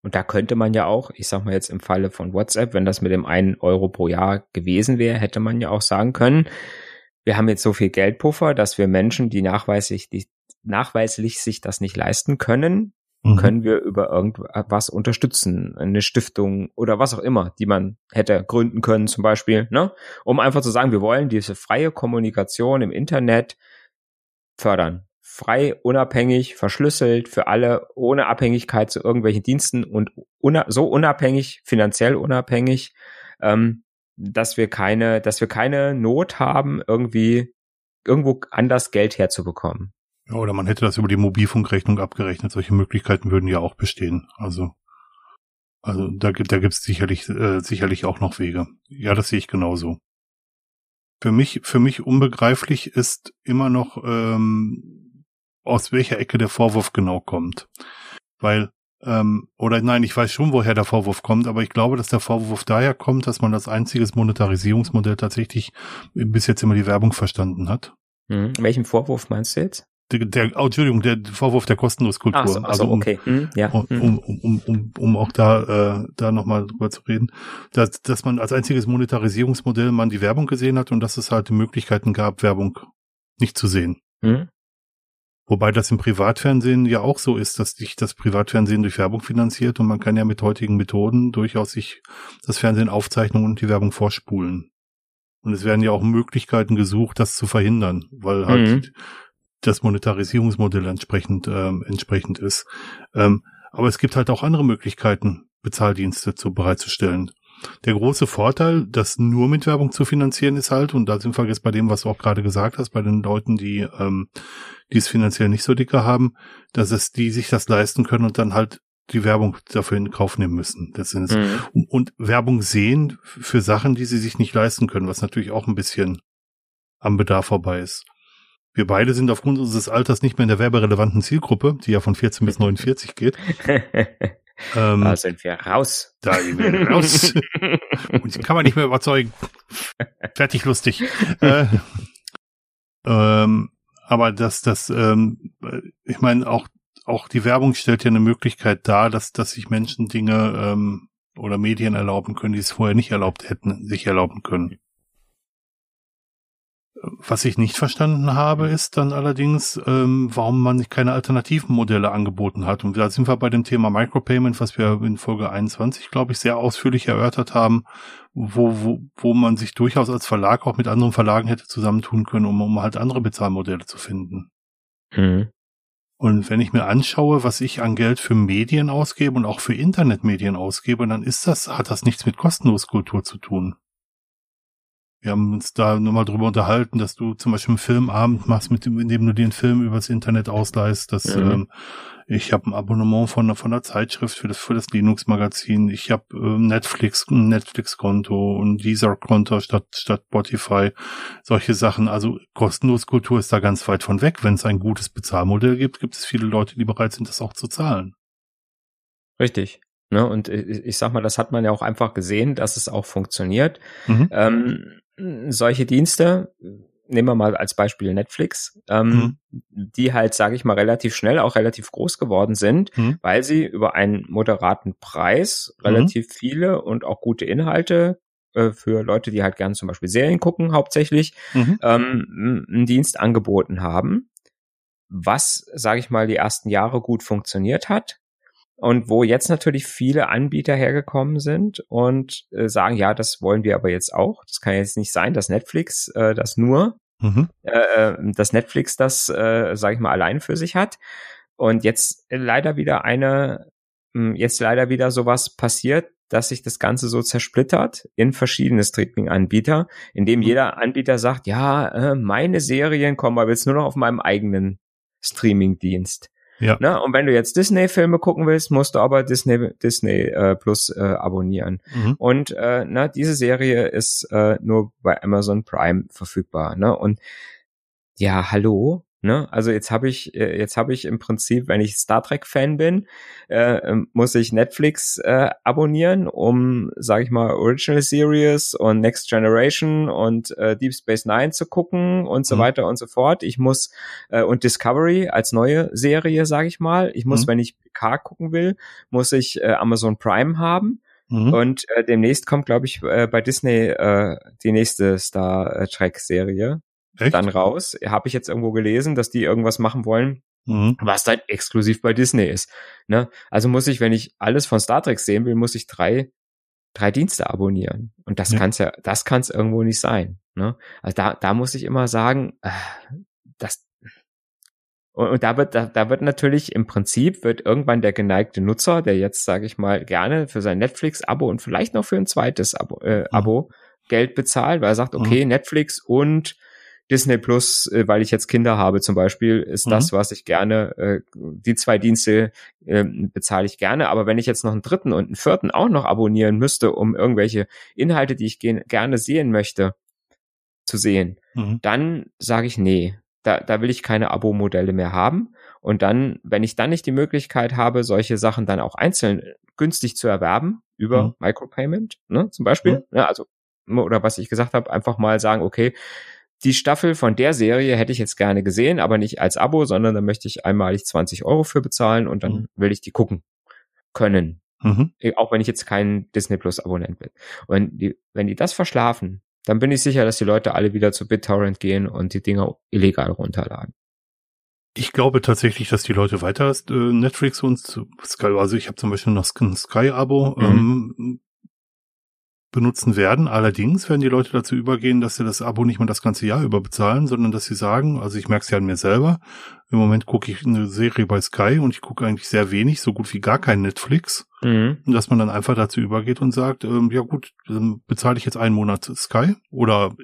Und da könnte man ja auch, ich sag mal jetzt im Falle von WhatsApp, wenn das mit dem einen Euro pro Jahr gewesen wäre, hätte man ja auch sagen können, wir haben jetzt so viel Geldpuffer, dass wir Menschen, die nachweislich, die nachweislich sich das nicht leisten können, mhm. können wir über irgendwas unterstützen, eine Stiftung oder was auch immer, die man hätte gründen können zum Beispiel, ne? um einfach zu sagen, wir wollen diese freie Kommunikation im Internet fördern. Frei, unabhängig, verschlüsselt für alle, ohne Abhängigkeit zu irgendwelchen Diensten und una so unabhängig, finanziell unabhängig, ähm, dass wir keine, dass wir keine Not haben, irgendwie irgendwo anders Geld herzubekommen. Ja, oder man hätte das über die Mobilfunkrechnung abgerechnet. Solche Möglichkeiten würden ja auch bestehen. Also, also da gibt, da gibt's sicherlich, äh, sicherlich auch noch Wege. Ja, das sehe ich genauso. Für mich, für mich unbegreiflich ist immer noch, ähm, aus welcher Ecke der Vorwurf genau kommt. Weil ähm, oder nein, ich weiß schon, woher der Vorwurf kommt, aber ich glaube, dass der Vorwurf daher kommt, dass man als einziges Monetarisierungsmodell tatsächlich bis jetzt immer die Werbung verstanden hat. Mhm. Welchen Vorwurf meinst du jetzt? Der, der oh, Entschuldigung, der Vorwurf der Kostenloskultur. Ach so, also um, okay. Hm, ja. um, um, um, um, um auch da, äh, da nochmal drüber zu reden, dass, dass man als einziges Monetarisierungsmodell man die Werbung gesehen hat und dass es halt die Möglichkeiten gab, Werbung nicht zu sehen. Hm. Wobei das im Privatfernsehen ja auch so ist, dass sich das Privatfernsehen durch Werbung finanziert und man kann ja mit heutigen Methoden durchaus sich das Fernsehen aufzeichnen und die Werbung vorspulen. Und es werden ja auch Möglichkeiten gesucht, das zu verhindern, weil halt mhm. Das Monetarisierungsmodell entsprechend ähm, entsprechend ist. Ähm, aber es gibt halt auch andere Möglichkeiten, Bezahldienste zu bereitzustellen. Der große Vorteil, das nur mit Werbung zu finanzieren, ist halt, und da sind wir jetzt bei dem, was du auch gerade gesagt hast, bei den Leuten, die, ähm, die es finanziell nicht so dicker haben, dass es die sich das leisten können und dann halt die Werbung dafür in Kauf nehmen müssen. Das ist, mhm. und, und Werbung sehen für Sachen, die sie sich nicht leisten können, was natürlich auch ein bisschen am Bedarf vorbei ist. Wir beide sind aufgrund unseres Alters nicht mehr in der werberelevanten Zielgruppe, die ja von 14 bis 49 geht. Ähm, da sind wir raus. Da sind wir raus. Und kann man nicht mehr überzeugen. Fertig lustig. äh, ähm, aber das, das, ähm, ich meine, auch, auch die Werbung stellt ja eine Möglichkeit dar, dass, dass sich Menschen Dinge ähm, oder Medien erlauben können, die es vorher nicht erlaubt hätten, sich erlauben können. Was ich nicht verstanden habe, ist dann allerdings, ähm, warum man keine alternativen Modelle angeboten hat. Und da sind wir bei dem Thema Micropayment, was wir in Folge 21, glaube ich, sehr ausführlich erörtert haben, wo, wo, wo man sich durchaus als Verlag auch mit anderen Verlagen hätte zusammentun können, um, um halt andere Bezahlmodelle zu finden. Mhm. Und wenn ich mir anschaue, was ich an Geld für Medien ausgebe und auch für Internetmedien ausgebe, dann ist das, hat das nichts mit Kostenloskultur zu tun. Wir haben uns da nochmal drüber unterhalten, dass du zum Beispiel einen Filmabend machst, mit dem, indem du den Film übers Internet ausleihst. Dass, mhm. ähm, ich habe ein Abonnement von, von der Zeitschrift für das, für das Linux-Magazin. Ich habe ähm, Netflix, ein Netflix-Konto und Deezer-Konto statt, statt Spotify. Solche Sachen. Also kostenlos Kultur ist da ganz weit von weg. Wenn es ein gutes Bezahlmodell gibt, gibt es viele Leute, die bereit sind, das auch zu zahlen. Richtig. Ne, und ich sag mal, das hat man ja auch einfach gesehen, dass es auch funktioniert. Mhm. Ähm, solche Dienste, nehmen wir mal als Beispiel Netflix, ähm, mhm. die halt, sage ich mal, relativ schnell auch relativ groß geworden sind, mhm. weil sie über einen moderaten Preis mhm. relativ mhm. viele und auch gute Inhalte äh, für Leute, die halt gern zum Beispiel Serien gucken, hauptsächlich, mhm. ähm, einen Dienst angeboten haben, was, sage ich mal, die ersten Jahre gut funktioniert hat und wo jetzt natürlich viele Anbieter hergekommen sind und äh, sagen, ja, das wollen wir aber jetzt auch. Das kann jetzt nicht sein, dass Netflix äh, das nur, mhm. äh, äh dass Netflix das, äh, sage ich mal, allein für sich hat. Und jetzt leider wieder eine, hm, jetzt leider wieder sowas passiert, dass sich das Ganze so zersplittert in verschiedene Streaming-Anbieter, indem mhm. jeder Anbieter sagt, ja, äh, meine Serien kommen aber jetzt nur noch auf meinem eigenen Streaming-Dienst. Ja. Ne? Und wenn du jetzt Disney-Filme gucken willst, musst du aber Disney Disney äh, Plus äh, abonnieren. Mhm. Und äh, ne, diese Serie ist äh, nur bei Amazon Prime verfügbar. Ne? Und ja, hallo, Ne? Also jetzt habe ich äh, jetzt habe ich im Prinzip, wenn ich Star Trek Fan bin, äh, ähm, muss ich Netflix äh, abonnieren, um, sage ich mal, Original Series und Next Generation und äh, Deep Space Nine zu gucken und so mhm. weiter und so fort. Ich muss äh, und Discovery als neue Serie, sage ich mal. Ich muss, mhm. wenn ich PK gucken will, muss ich äh, Amazon Prime haben. Mhm. Und äh, demnächst kommt, glaube ich, äh, bei Disney äh, die nächste Star Trek Serie. Echt? dann raus. Habe ich jetzt irgendwo gelesen, dass die irgendwas machen wollen, mhm. was dann exklusiv bei Disney ist. Ne? Also muss ich, wenn ich alles von Star Trek sehen will, muss ich drei drei Dienste abonnieren. Und das ja. kann's ja, das kann's irgendwo nicht sein. Ne? Also da, da muss ich immer sagen, äh, das und, und da wird, da, da wird natürlich im Prinzip wird irgendwann der geneigte Nutzer, der jetzt, sage ich mal, gerne für sein Netflix-Abo und vielleicht noch für ein zweites Abo, äh, mhm. Abo Geld bezahlt, weil er sagt, okay, mhm. Netflix und Disney Plus, äh, weil ich jetzt Kinder habe zum Beispiel, ist mhm. das, was ich gerne, äh, die zwei Dienste äh, bezahle ich gerne. Aber wenn ich jetzt noch einen dritten und einen vierten auch noch abonnieren müsste, um irgendwelche Inhalte, die ich gerne sehen möchte, zu sehen, mhm. dann sage ich nee. Da, da will ich keine Abo-Modelle mehr haben. Und dann, wenn ich dann nicht die Möglichkeit habe, solche Sachen dann auch einzeln günstig zu erwerben über mhm. Micropayment, ne, zum Beispiel, mhm. ja, also oder was ich gesagt habe, einfach mal sagen, okay, die Staffel von der Serie hätte ich jetzt gerne gesehen, aber nicht als Abo, sondern da möchte ich einmalig 20 Euro für bezahlen und dann mhm. will ich die gucken können. Mhm. Äh, auch wenn ich jetzt kein Disney Plus Abonnent bin. Und die, wenn die das verschlafen, dann bin ich sicher, dass die Leute alle wieder zu BitTorrent gehen und die Dinger illegal runterladen. Ich glaube tatsächlich, dass die Leute weiter äh, Netflix und Sky, also ich habe zum Beispiel noch ein Sky-Abo, mhm. ähm, benutzen werden. Allerdings werden die Leute dazu übergehen, dass sie das Abo nicht mehr das ganze Jahr über bezahlen, sondern dass sie sagen, also ich merke es ja an mir selber, im Moment gucke ich eine Serie bei Sky und ich gucke eigentlich sehr wenig, so gut wie gar kein Netflix. Mhm. Und dass man dann einfach dazu übergeht und sagt, ähm, ja gut, dann bezahle ich jetzt einen Monat Sky oder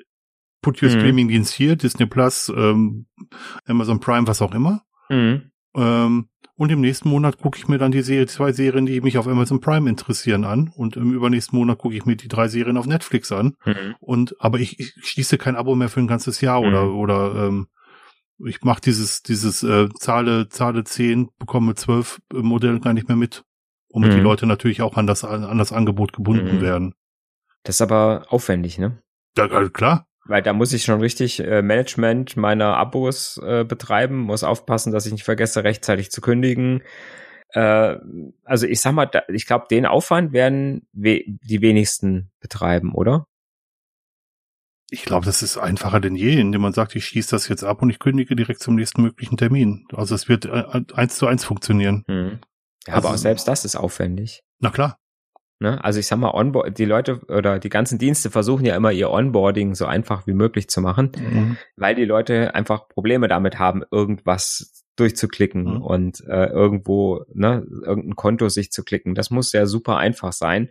put your mhm. Streaming-Dienst hier, Disney Plus, ähm, Amazon Prime, was auch immer. Mhm. Ähm, und im nächsten Monat gucke ich mir dann die Serie, zwei Serien, die mich auf Amazon Prime interessieren, an. Und im übernächsten Monat gucke ich mir die drei Serien auf Netflix an. Mhm. Und aber ich, ich schließe kein Abo mehr für ein ganzes Jahr mhm. oder oder ähm, ich mache dieses dieses äh, Zahle Zahle zehn bekomme zwölf äh, Modell gar nicht mehr mit, womit mhm. die Leute natürlich auch an das an das Angebot gebunden mhm. werden. Das ist aber aufwendig, ne? Ja, klar. Weil da muss ich schon richtig äh, Management meiner Abos äh, betreiben, muss aufpassen, dass ich nicht vergesse, rechtzeitig zu kündigen. Äh, also ich sag mal, da, ich glaube, den Aufwand werden we die wenigsten betreiben, oder? Ich glaube, das ist einfacher denn je, indem man sagt, ich schieße das jetzt ab und ich kündige direkt zum nächsten möglichen Termin. Also es wird äh, eins zu eins funktionieren. Hm. Ja, also, aber auch selbst das ist aufwendig. Na klar. Ne? Also ich sag mal, Onboard, die Leute oder die ganzen Dienste versuchen ja immer ihr Onboarding so einfach wie möglich zu machen, mhm. weil die Leute einfach Probleme damit haben, irgendwas durchzuklicken mhm. und äh, irgendwo ne, irgendein Konto sich zu klicken. Das muss ja super einfach sein.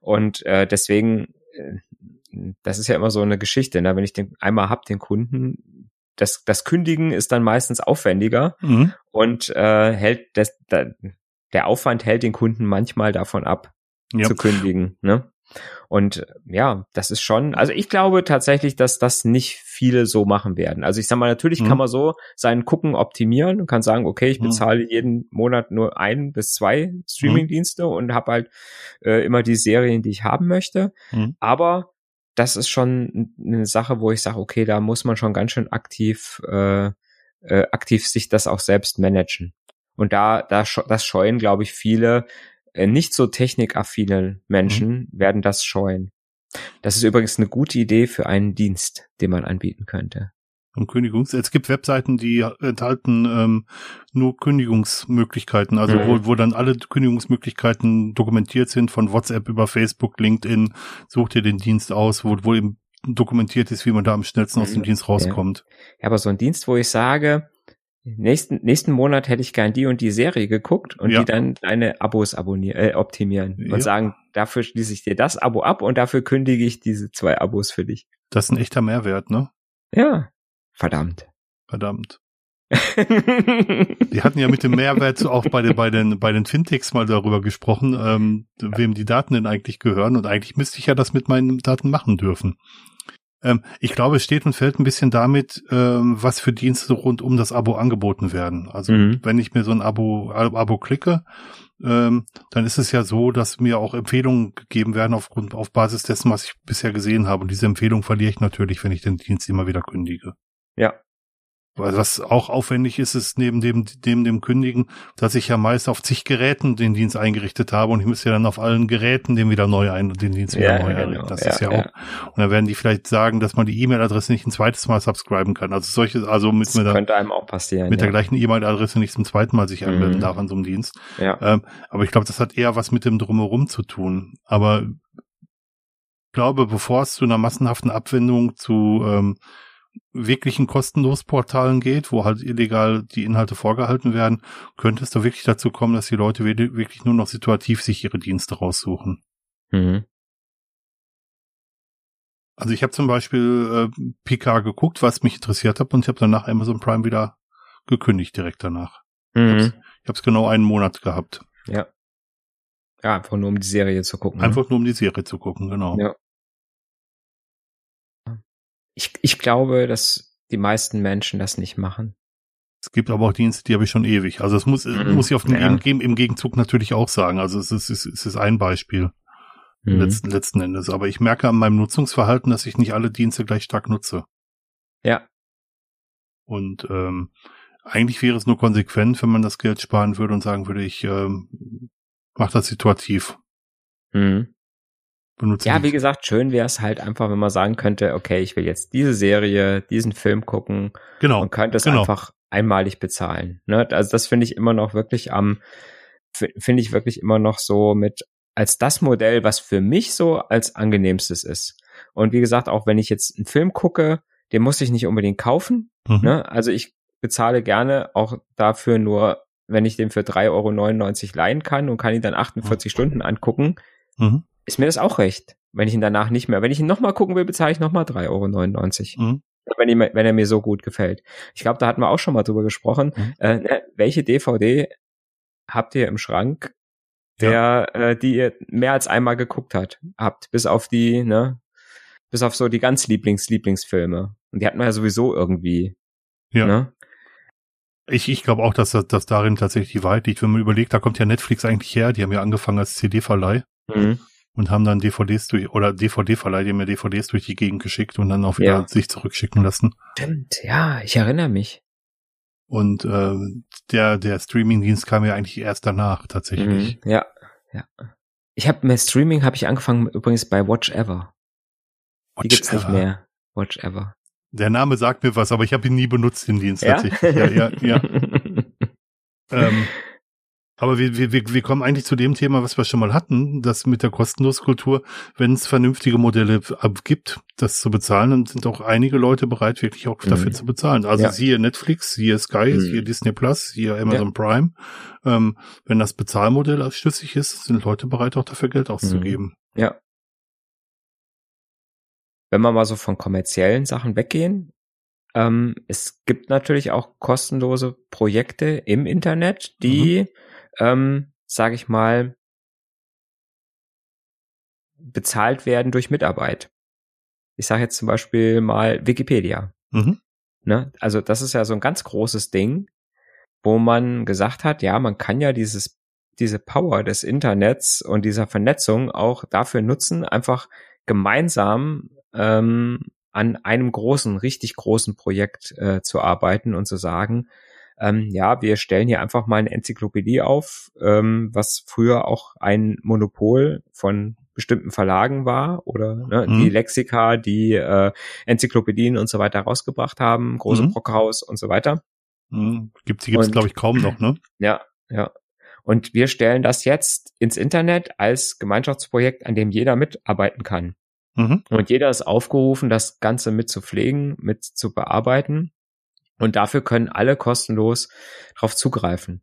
Und äh, deswegen, äh, das ist ja immer so eine Geschichte, ne? wenn ich den einmal hab, den Kunden, das, das Kündigen ist dann meistens aufwendiger mhm. und äh, hält das, da, der Aufwand hält den Kunden manchmal davon ab, ja. zu kündigen. Ne? Und ja, das ist schon, also ich glaube tatsächlich, dass das nicht viele so machen werden. Also ich sag mal, natürlich mhm. kann man so seinen Gucken optimieren und kann sagen, okay, ich mhm. bezahle mhm. jeden Monat nur ein bis zwei Streamingdienste mhm. und habe halt äh, immer die Serien, die ich haben möchte. Mhm. Aber das ist schon eine Sache, wo ich sage, okay, da muss man schon ganz schön aktiv, äh, äh, aktiv sich das auch selbst managen. Und da, da das scheuen, glaube ich, viele, nicht so technikaffine Menschen mhm. werden das scheuen. Das ist übrigens eine gute Idee für einen Dienst, den man anbieten könnte. Und Kündigungs es gibt Webseiten, die enthalten ähm, nur Kündigungsmöglichkeiten, also mhm. wo, wo dann alle Kündigungsmöglichkeiten dokumentiert sind, von WhatsApp über Facebook, LinkedIn, such dir den Dienst aus, wo, wo eben dokumentiert ist, wie man da am schnellsten aus dem mhm. Dienst rauskommt. Ja, aber so ein Dienst, wo ich sage, nächsten, nächsten Monat hätte ich gern die und die Serie geguckt und ja. die dann deine Abos abonnieren, äh, optimieren und ja. sagen, dafür schließe ich dir das Abo ab und dafür kündige ich diese zwei Abos für dich. Das ist ein echter Mehrwert, ne? Ja. Verdammt. Verdammt. die hatten ja mit dem Mehrwert auch bei den, bei den, bei den Fintechs mal darüber gesprochen, ähm, wem die Daten denn eigentlich gehören. Und eigentlich müsste ich ja das mit meinen Daten machen dürfen. Ähm, ich glaube, es steht und fällt ein bisschen damit, ähm, was für Dienste rund um das Abo angeboten werden. Also mhm. wenn ich mir so ein Abo, Abo klicke, ähm, dann ist es ja so, dass mir auch Empfehlungen gegeben werden aufgrund, auf Basis dessen, was ich bisher gesehen habe. Und diese Empfehlung verliere ich natürlich, wenn ich den Dienst immer wieder kündige. Ja, was auch aufwendig ist, ist neben dem, neben dem Kündigen, dass ich ja meist auf zig Geräten den Dienst eingerichtet habe und ich müsste ja dann auf allen Geräten den wieder neu ein, den Dienst wieder ja, neu genau. einrichten. Das ja, ist ja, ja, auch. Und dann werden die vielleicht sagen, dass man die E-Mail-Adresse nicht ein zweites Mal subscriben kann. Also solche, also mit, das mit könnte einem auch passieren. Mit der gleichen E-Mail-Adresse nicht zum zweiten Mal sich anmelden mhm. darf an so einem Dienst. Ja. Ähm, aber ich glaube, das hat eher was mit dem Drumherum zu tun. Aber ich glaube, bevor es zu einer massenhaften Abwendung zu ähm, wirklichen kostenlos Portalen geht, wo halt illegal die Inhalte vorgehalten werden, könnte es da wirklich dazu kommen, dass die Leute wirklich nur noch situativ sich ihre Dienste raussuchen. Mhm. Also ich habe zum Beispiel äh, PK geguckt, was mich interessiert hat, und ich habe danach Amazon Prime wieder gekündigt direkt danach. Mhm. Ich habe es genau einen Monat gehabt. Ja. Ja, einfach nur um die Serie zu gucken. Ne? Einfach ne? nur um die Serie zu gucken, genau. Ja. Ich, ich glaube, dass die meisten Menschen das nicht machen. Es gibt aber auch Dienste, die habe ich schon ewig. Also es muss, mhm. muss ich auf den ja. im, im Gegenzug natürlich auch sagen. Also es ist, es ist, es ist ein Beispiel mhm. letzten, letzten Endes. Aber ich merke an meinem Nutzungsverhalten, dass ich nicht alle Dienste gleich stark nutze. Ja. Und ähm, eigentlich wäre es nur konsequent, wenn man das Geld sparen würde und sagen würde, ich ähm, mache das situativ. Mhm benutzen. Ja, wie gesagt, schön wäre es halt einfach, wenn man sagen könnte, okay, ich will jetzt diese Serie, diesen Film gucken. Genau. Und könnte es genau. einfach einmalig bezahlen. Ne? Also das finde ich immer noch wirklich am, finde ich wirklich immer noch so mit als das Modell, was für mich so als angenehmstes ist. Und wie gesagt, auch wenn ich jetzt einen Film gucke, den muss ich nicht unbedingt kaufen. Mhm. Ne? Also ich bezahle gerne auch dafür nur, wenn ich den für 3,99 Euro leihen kann und kann ihn dann 48 mhm. Stunden angucken, mhm. Ist mir das auch recht. Wenn ich ihn danach nicht mehr, wenn ich ihn nochmal gucken will, bezahle ich nochmal 3,99 Euro. Mhm. Wenn, ich, wenn er mir so gut gefällt. Ich glaube, da hatten wir auch schon mal drüber gesprochen. Mhm. Äh, ne, welche DVD habt ihr im Schrank, der, ja. äh, die ihr mehr als einmal geguckt hat, habt, bis auf die, ne, bis auf so die ganz Lieblings-Lieblingsfilme. Und die hatten wir ja sowieso irgendwie. Ja. Ne? Ich, ich glaube auch, dass das dass darin tatsächlich die Wahrheit liegt. Wenn man überlegt, da kommt ja Netflix eigentlich her. Die haben ja angefangen als CD-Verleih mhm. Und haben dann DVDs durch, oder DVD-Verleih, die ja DVDs durch die Gegend geschickt und dann auch wieder ja. sich zurückschicken lassen. Stimmt, ja, ich erinnere mich. Und äh, der, der Streaming-Dienst kam ja eigentlich erst danach, tatsächlich. Mhm, ja, ja. Ich habe mit Streaming habe ich angefangen übrigens bei Watch Ever. Watch die gibt's Ever. nicht mehr. Watch Ever. Der Name sagt mir was, aber ich habe ihn nie benutzt, den Dienst ja? tatsächlich. Ja, ja, ja. ähm, aber wir, wir, wir kommen eigentlich zu dem Thema, was wir schon mal hatten, das mit der Kostenloskultur, wenn es vernünftige Modelle gibt, das zu bezahlen, dann sind auch einige Leute bereit, wirklich auch mhm. dafür zu bezahlen. Also ja. siehe Netflix, siehe Sky, mhm. siehe Disney Plus, siehe Amazon ja. Prime. Ähm, wenn das Bezahlmodell schlüssig ist, sind Leute bereit, auch dafür Geld auszugeben. Mhm. Ja, wenn wir mal so von kommerziellen Sachen weggehen, ähm, es gibt natürlich auch kostenlose Projekte im Internet, die, mhm. Ähm, sage ich mal, bezahlt werden durch Mitarbeit. Ich sage jetzt zum Beispiel mal Wikipedia. Mhm. Ne? Also das ist ja so ein ganz großes Ding, wo man gesagt hat, ja, man kann ja dieses diese Power des Internets und dieser Vernetzung auch dafür nutzen, einfach gemeinsam ähm, an einem großen, richtig großen Projekt äh, zu arbeiten und zu sagen, ähm, ja, wir stellen hier einfach mal eine Enzyklopädie auf, ähm, was früher auch ein Monopol von bestimmten Verlagen war oder ne, mhm. die Lexika, die äh, Enzyklopädien und so weiter rausgebracht haben, große mhm. Brockhaus und so weiter. Mhm. Gibt sie gibt's glaube ich kaum noch, ne? Ja, ja. Und wir stellen das jetzt ins Internet als Gemeinschaftsprojekt, an dem jeder mitarbeiten kann. Mhm. Und jeder ist aufgerufen, das Ganze mit zu pflegen, mit zu bearbeiten. Und dafür können alle kostenlos darauf zugreifen.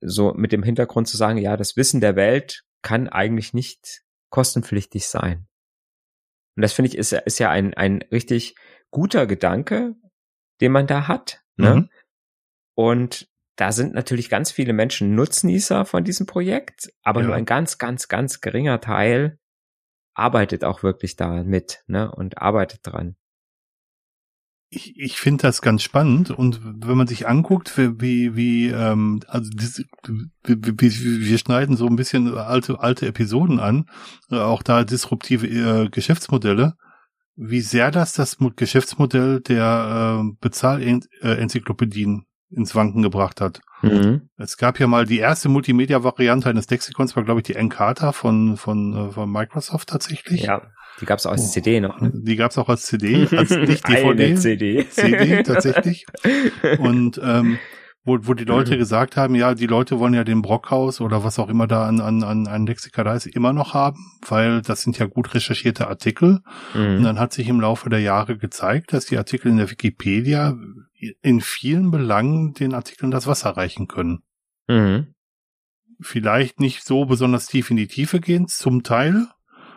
So mit dem Hintergrund zu sagen, ja, das Wissen der Welt kann eigentlich nicht kostenpflichtig sein. Und das finde ich ist, ist ja ein, ein richtig guter Gedanke, den man da hat. Ne? Mhm. Und da sind natürlich ganz viele Menschen Nutznießer von diesem Projekt, aber ja. nur ein ganz, ganz, ganz geringer Teil arbeitet auch wirklich da mit ne, und arbeitet dran. Ich, ich finde das ganz spannend und wenn man sich anguckt, wie, wie, wie ähm, also das, wir, wir schneiden so ein bisschen alte, alte Episoden an, äh, auch da disruptive äh, Geschäftsmodelle, wie sehr das das Geschäftsmodell der äh, Bezahlenzyklopädien ins Wanken gebracht hat. Mhm. Es gab ja mal die erste Multimedia-Variante eines Lexikons, war glaube ich die Encarta von, von, äh, von Microsoft tatsächlich. Ja, die gab es auch als oh. CD noch. Ne? Die gab es auch als CD, als nicht DVD. CD. CD tatsächlich. Und ähm, wo, wo die Leute mhm. gesagt haben, ja, die Leute wollen ja den Brockhaus oder was auch immer da an, an, an, an Lexika da ist, immer noch haben, weil das sind ja gut recherchierte Artikel. Mhm. Und dann hat sich im Laufe der Jahre gezeigt, dass die Artikel in der Wikipedia in vielen Belangen den Artikeln das Wasser reichen können. Mhm. Vielleicht nicht so besonders tief in die Tiefe gehen, zum Teil,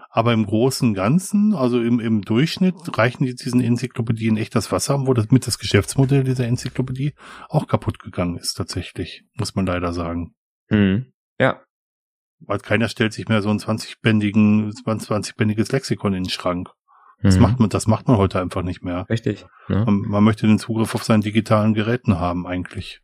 aber im Großen und Ganzen, also im, im Durchschnitt, reichen die diesen Enzyklopädien echt das Wasser, wo das mit das Geschäftsmodell dieser Enzyklopädie auch kaputt gegangen ist, tatsächlich, muss man leider sagen. Mhm. Ja. Weil keiner stellt sich mehr so ein 20-bändigen, 20-bändiges Lexikon in den Schrank. Das mhm. macht man, das macht man heute einfach nicht mehr. Richtig. Ja. Man, man, möchte den Zugriff auf seinen digitalen Geräten haben, eigentlich.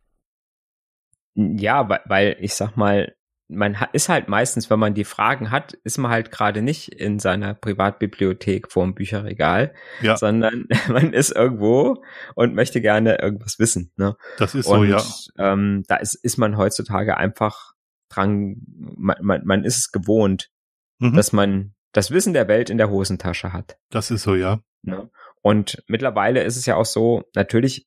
Ja, weil, weil ich sag mal, man ist halt meistens, wenn man die Fragen hat, ist man halt gerade nicht in seiner Privatbibliothek vorm Bücherregal, ja. sondern man ist irgendwo und möchte gerne irgendwas wissen. Ne? Das ist und, so, ja. Ähm, da ist, ist man heutzutage einfach dran, man, man, man ist es gewohnt, mhm. dass man das Wissen der Welt in der Hosentasche hat. Das ist so, ja. Ne? Und mittlerweile ist es ja auch so, natürlich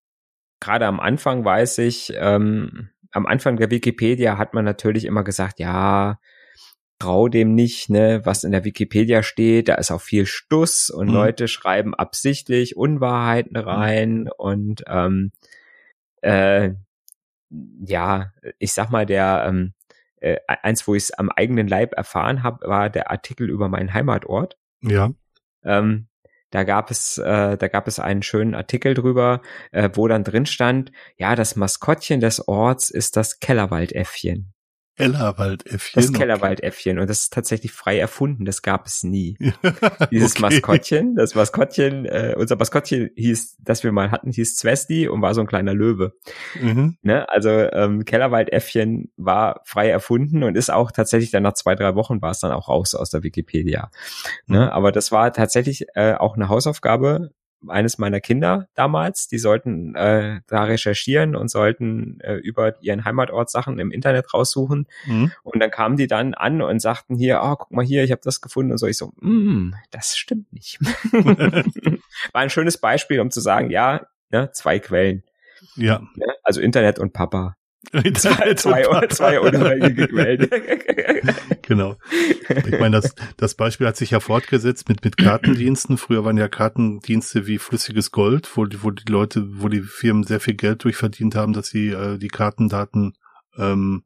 gerade am Anfang weiß ich, ähm, am Anfang der Wikipedia hat man natürlich immer gesagt, ja, trau dem nicht, ne, was in der Wikipedia steht, da ist auch viel Stuss und mhm. Leute schreiben absichtlich Unwahrheiten mhm. rein mhm. und ähm, äh, ja, ich sag mal, der ähm, äh, eins, wo ich es am eigenen Leib erfahren habe, war der Artikel über meinen Heimatort. Ja. Ähm, da gab es, äh, da gab es einen schönen Artikel drüber, äh, wo dann drin stand, ja, das Maskottchen des Orts ist das Kellerwaldäffchen. Kellerwaldäffchen. Das Kellerwaldäffchen. Und das ist tatsächlich frei erfunden. Das gab es nie. Dieses okay. Maskottchen, das Maskottchen, äh, unser Maskottchen hieß, das wir mal hatten, hieß Zwesti und war so ein kleiner Löwe. Mhm. Ne? Also ähm, Kellerwaldäffchen war frei erfunden und ist auch tatsächlich dann nach zwei, drei Wochen war es dann auch raus aus der Wikipedia. Ne? Mhm. Aber das war tatsächlich äh, auch eine Hausaufgabe eines meiner Kinder damals, die sollten äh, da recherchieren und sollten äh, über ihren Heimatort Sachen im Internet raussuchen. Mhm. Und dann kamen die dann an und sagten hier, oh, guck mal hier, ich habe das gefunden und so. Ich so, mm, das stimmt nicht. War ein schönes Beispiel, um zu sagen, ja, ne, zwei Quellen. Ja. Ne, also Internet und Papa. zwei, zwei, zwei unabhängige Quellen. genau. Ich meine, das, das Beispiel hat sich ja fortgesetzt mit, mit Kartendiensten. Früher waren ja Kartendienste wie flüssiges Gold, wo, wo die Leute, wo die Firmen sehr viel Geld durchverdient haben, dass sie äh, die Kartendaten ähm,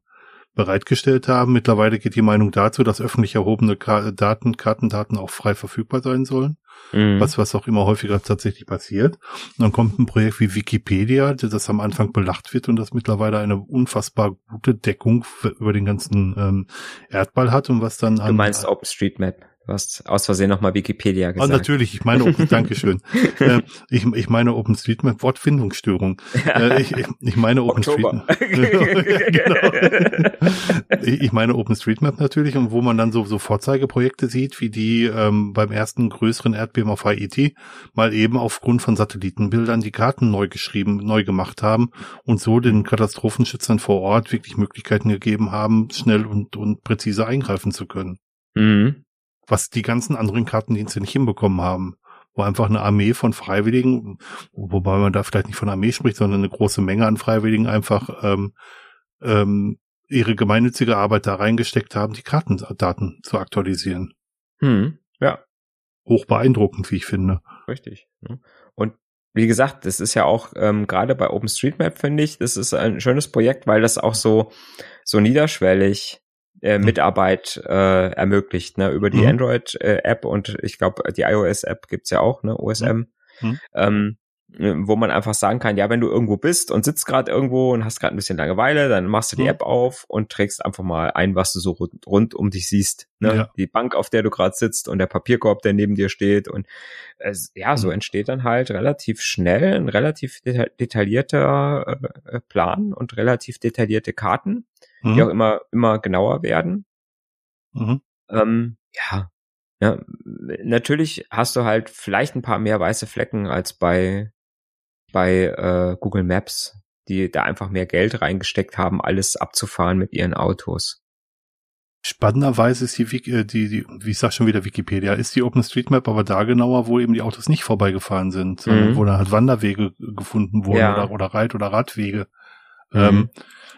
bereitgestellt haben. Mittlerweile geht die Meinung dazu, dass öffentlich erhobene Daten, Kartendaten auch frei verfügbar sein sollen. Mhm. Was, was auch immer häufiger tatsächlich passiert. Und dann kommt ein Projekt wie Wikipedia, das am Anfang belacht wird und das mittlerweile eine unfassbar gute Deckung über den ganzen ähm, Erdball hat und was dann an. Du meinst OpenStreetMap? Du hast aus Versehen nochmal Wikipedia ah, gesagt. Ah, natürlich, ich meine, Open, Dankeschön. äh, ich, ich meine OpenStreetMap, Wortfindungsstörung. Äh, ich, ich meine OpenStreetMap. genau. ich meine OpenStreetMap natürlich und wo man dann so, so Vorzeigeprojekte sieht, wie die ähm, beim ersten größeren Erdbeben auf Haiti mal eben aufgrund von Satellitenbildern die Karten neu geschrieben, neu gemacht haben und so den Katastrophenschützern vor Ort wirklich Möglichkeiten gegeben haben, schnell und, und präzise eingreifen zu können. Mhm was die ganzen anderen Kartendienste nicht hinbekommen haben. Wo einfach eine Armee von Freiwilligen, wobei man da vielleicht nicht von Armee spricht, sondern eine große Menge an Freiwilligen einfach ähm, ähm, ihre gemeinnützige Arbeit da reingesteckt haben, die Kartendaten zu aktualisieren. Hm, ja. Hoch beeindruckend, wie ich finde. Richtig. Und wie gesagt, das ist ja auch ähm, gerade bei OpenStreetMap finde ich, das ist ein schönes Projekt, weil das auch so so niederschwellig äh, mhm. Mitarbeit äh, ermöglicht, ne, über die mhm. Android-App und ich glaube, die iOS-App gibt's ja auch, ne, OSM. Mhm. Ähm, wo man einfach sagen kann, ja, wenn du irgendwo bist und sitzt gerade irgendwo und hast gerade ein bisschen Langeweile, dann machst du die mhm. App auf und trägst einfach mal ein, was du so rund, rund um dich siehst. Ne? Ja. Die Bank, auf der du gerade sitzt und der Papierkorb, der neben dir steht. Und äh, ja, so mhm. entsteht dann halt relativ schnell ein relativ deta detaillierter äh, Plan und relativ detaillierte Karten, mhm. die auch immer, immer genauer werden. Mhm. Ähm, ja, ja, natürlich hast du halt vielleicht ein paar mehr weiße Flecken als bei bei äh, Google Maps, die da einfach mehr Geld reingesteckt haben, alles abzufahren mit ihren Autos. Spannenderweise ist die, äh, die, die, wie ich sag schon wieder Wikipedia, ist die OpenStreetMap aber da genauer, wo eben die Autos nicht vorbeigefahren sind, mhm. wo dann halt Wanderwege gefunden wurden ja. oder, oder Reit- oder Radwege. Mhm. Ähm,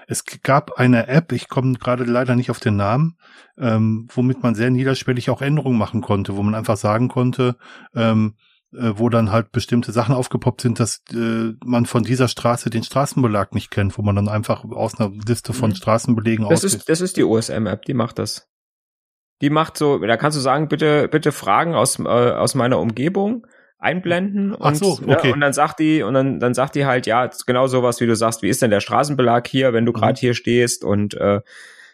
es gab eine App, ich komme gerade leider nicht auf den Namen, ähm, womit man sehr niederschwellig auch Änderungen machen konnte, wo man einfach sagen konnte, ähm, äh, wo dann halt bestimmte Sachen aufgepoppt sind, dass äh, man von dieser Straße den Straßenbelag nicht kennt, wo man dann einfach aus einer Liste von mhm. Straßenbelegen das ist Das ist die OSM-App, die macht das. Die macht so, da kannst du sagen, bitte, bitte Fragen aus, äh, aus meiner Umgebung einblenden und, so, okay. ne, und dann sagt die und dann dann sagt die halt ja genau sowas wie du sagst wie ist denn der Straßenbelag hier wenn du gerade mhm. hier stehst und äh,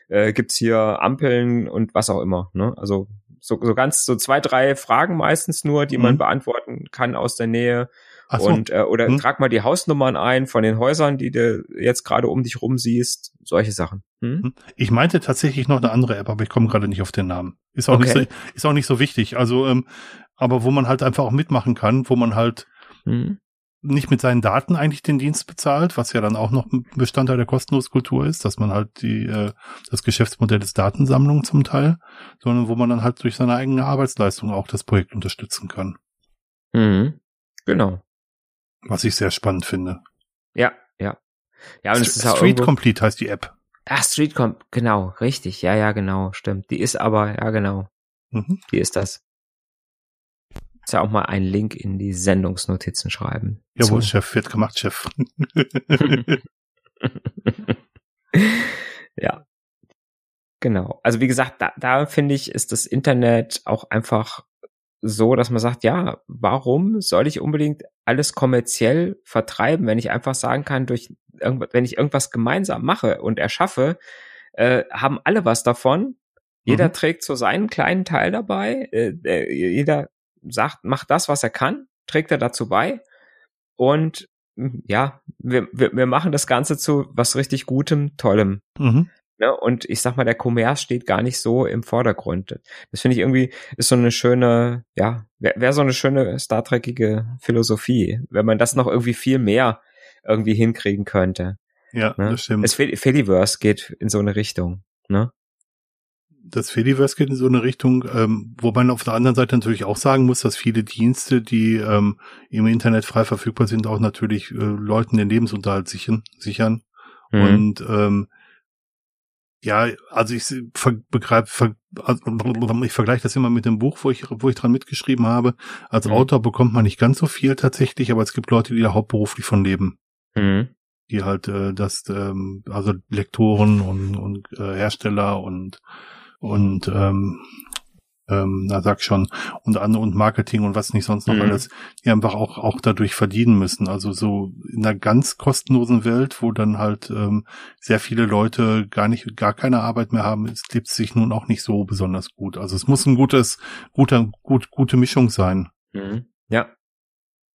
äh, gibt's hier Ampeln und was auch immer ne also so, so ganz so zwei, drei Fragen meistens nur, die mhm. man beantworten kann aus der Nähe. So. Und äh, oder hm. trag mal die Hausnummern ein von den Häusern, die du jetzt gerade um dich rum siehst. Solche Sachen. Hm? hm? Ich meinte tatsächlich noch eine andere App, aber ich komme gerade nicht auf den Namen. Ist auch okay. nicht so, ist auch nicht so wichtig. Also, ähm, aber wo man halt einfach auch mitmachen kann, wo man halt hm nicht mit seinen Daten eigentlich den Dienst bezahlt, was ja dann auch noch ein Bestandteil der kostenlosen Kultur ist, dass man halt die äh, das Geschäftsmodell ist Datensammlung zum Teil, sondern wo man dann halt durch seine eigene Arbeitsleistung auch das Projekt unterstützen kann. Mhm. Genau. Was ich sehr spannend finde. Ja, ja. Ja, und St es ist Street irgendwo, Complete heißt die App. Ah, Street Complete, genau, richtig. Ja, ja, genau, stimmt. Die ist aber, ja, genau. Mhm. Die ist das. Ist ja auch mal einen Link in die Sendungsnotizen schreiben. Jawohl, Chef, wird gemacht, Chef. ja. Genau. Also wie gesagt, da, da finde ich, ist das Internet auch einfach so, dass man sagt, ja, warum soll ich unbedingt alles kommerziell vertreiben, wenn ich einfach sagen kann, durch wenn ich irgendwas gemeinsam mache und erschaffe, äh, haben alle was davon. Jeder mhm. trägt so seinen kleinen Teil dabei. Äh, äh, jeder sagt, macht das, was er kann, trägt er dazu bei. Und ja, wir, wir, wir machen das Ganze zu was richtig Gutem, Tollem. Mhm. Ne? Und ich sag mal, der Kommerz steht gar nicht so im Vordergrund. Das finde ich irgendwie, ist so eine schöne, ja, wäre wär so eine schöne Star Trekige Philosophie, wenn man das noch irgendwie viel mehr irgendwie hinkriegen könnte. Ja, ne? das stimmt. Das Fediverse geht in so eine Richtung, ne? Das Fediverse geht in so eine Richtung, ähm, wo man auf der anderen Seite natürlich auch sagen muss, dass viele Dienste, die ähm, im Internet frei verfügbar sind, auch natürlich äh, Leuten den Lebensunterhalt sichern. sichern. Mhm. Und ähm, ja, also ich begreife, ver, also ich vergleiche das immer mit dem Buch, wo ich, wo ich dran mitgeschrieben habe. Als mhm. Autor bekommt man nicht ganz so viel tatsächlich, aber es gibt Leute, die da hauptberuflich von leben. Mhm. Die halt äh, das, ähm, also Lektoren und, und äh, Hersteller und und ähm, ähm, na sag schon, und an und Marketing und was nicht sonst noch mhm. alles, die einfach auch, auch dadurch verdienen müssen. Also so in einer ganz kostenlosen Welt, wo dann halt ähm, sehr viele Leute gar nicht, gar keine Arbeit mehr haben, es lebt sich nun auch nicht so besonders gut. Also es muss ein gutes, guter, gut, gute Mischung sein. Mhm. Ja,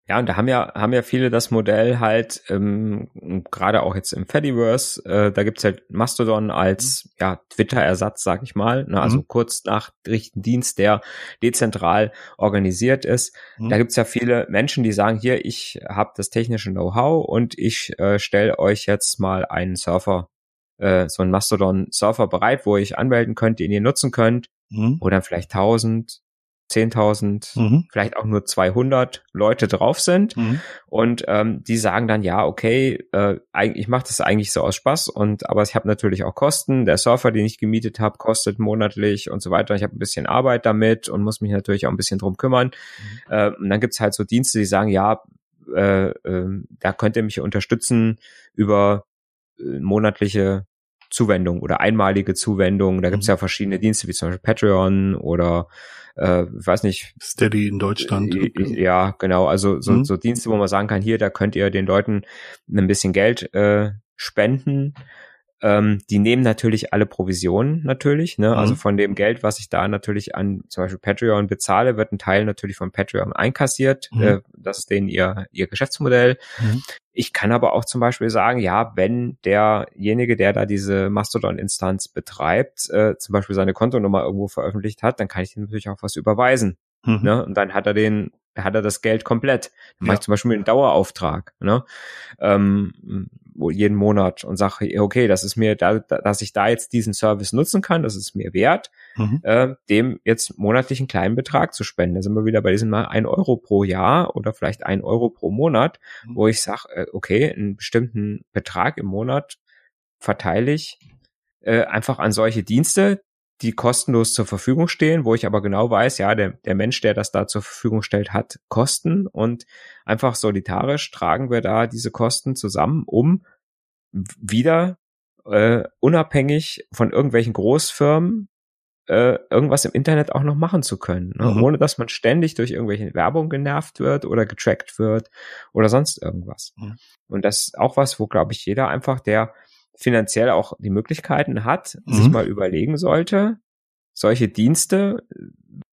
ja, und da haben ja, haben ja viele das Modell halt, ähm, gerade auch jetzt im Fediverse, äh, da gibt's halt Mastodon als mhm. ja, Twitter-Ersatz, sag ich mal, ne? also mhm. Kurznachrichtendienst, der dezentral organisiert ist. Mhm. Da gibt's ja viele Menschen, die sagen, hier, ich habe das technische Know-how und ich äh, stelle euch jetzt mal einen Surfer, äh, so einen Mastodon-Surfer bereit, wo ich anmelden könnt, den ihr nutzen könnt. Mhm. Oder vielleicht 1000, 10.000, mhm. vielleicht auch nur 200 Leute drauf sind mhm. und ähm, die sagen dann ja okay äh, ich mache das eigentlich so aus Spaß und aber ich habe natürlich auch Kosten der Surfer den ich gemietet habe kostet monatlich und so weiter ich habe ein bisschen Arbeit damit und muss mich natürlich auch ein bisschen drum kümmern mhm. äh, und dann gibt's halt so Dienste die sagen ja äh, äh, da könnt ihr mich unterstützen über äh, monatliche Zuwendung oder einmalige Zuwendung. Da gibt's mhm. ja verschiedene Dienste, wie zum Beispiel Patreon oder äh, ich weiß nicht. Steady in Deutschland. Äh, ja, genau. Also so, mhm. so Dienste, wo man sagen kann, hier, da könnt ihr den Leuten ein bisschen Geld äh, spenden. Ähm, die nehmen natürlich alle Provisionen natürlich, ne? Also mhm. Also von dem Geld, was ich da natürlich an zum Beispiel Patreon bezahle, wird ein Teil natürlich von Patreon einkassiert. Mhm. Äh, das ist denen ihr, ihr Geschäftsmodell. Mhm. Ich kann aber auch zum Beispiel sagen, ja, wenn derjenige, der da diese Mastodon-Instanz betreibt, äh, zum Beispiel seine Kontonummer irgendwo veröffentlicht hat, dann kann ich ihm natürlich auch was überweisen. Mhm. Ne? Und dann hat er den, hat er das Geld komplett. Dann ja. mache ich zum Beispiel einen Dauerauftrag, ne? Ähm, jeden Monat und sage, okay, das ist mir, da, dass ich da jetzt diesen Service nutzen kann, das ist mir wert, mhm. äh, dem jetzt monatlich einen kleinen Betrag zu spenden. Da sind wir wieder bei diesem mal ein Euro pro Jahr oder vielleicht ein Euro pro Monat, mhm. wo ich sage, äh, okay, einen bestimmten Betrag im Monat verteile ich äh, einfach an solche Dienste, die kostenlos zur Verfügung stehen, wo ich aber genau weiß, ja, der, der Mensch, der das da zur Verfügung stellt, hat Kosten und einfach solidarisch tragen wir da diese Kosten zusammen, um wieder äh, unabhängig von irgendwelchen Großfirmen äh, irgendwas im Internet auch noch machen zu können, ne? mhm. ohne dass man ständig durch irgendwelche Werbung genervt wird oder getrackt wird oder sonst irgendwas. Mhm. Und das ist auch was, wo, glaube ich, jeder einfach, der finanziell auch die Möglichkeiten hat, mhm. sich mal überlegen sollte, solche Dienste,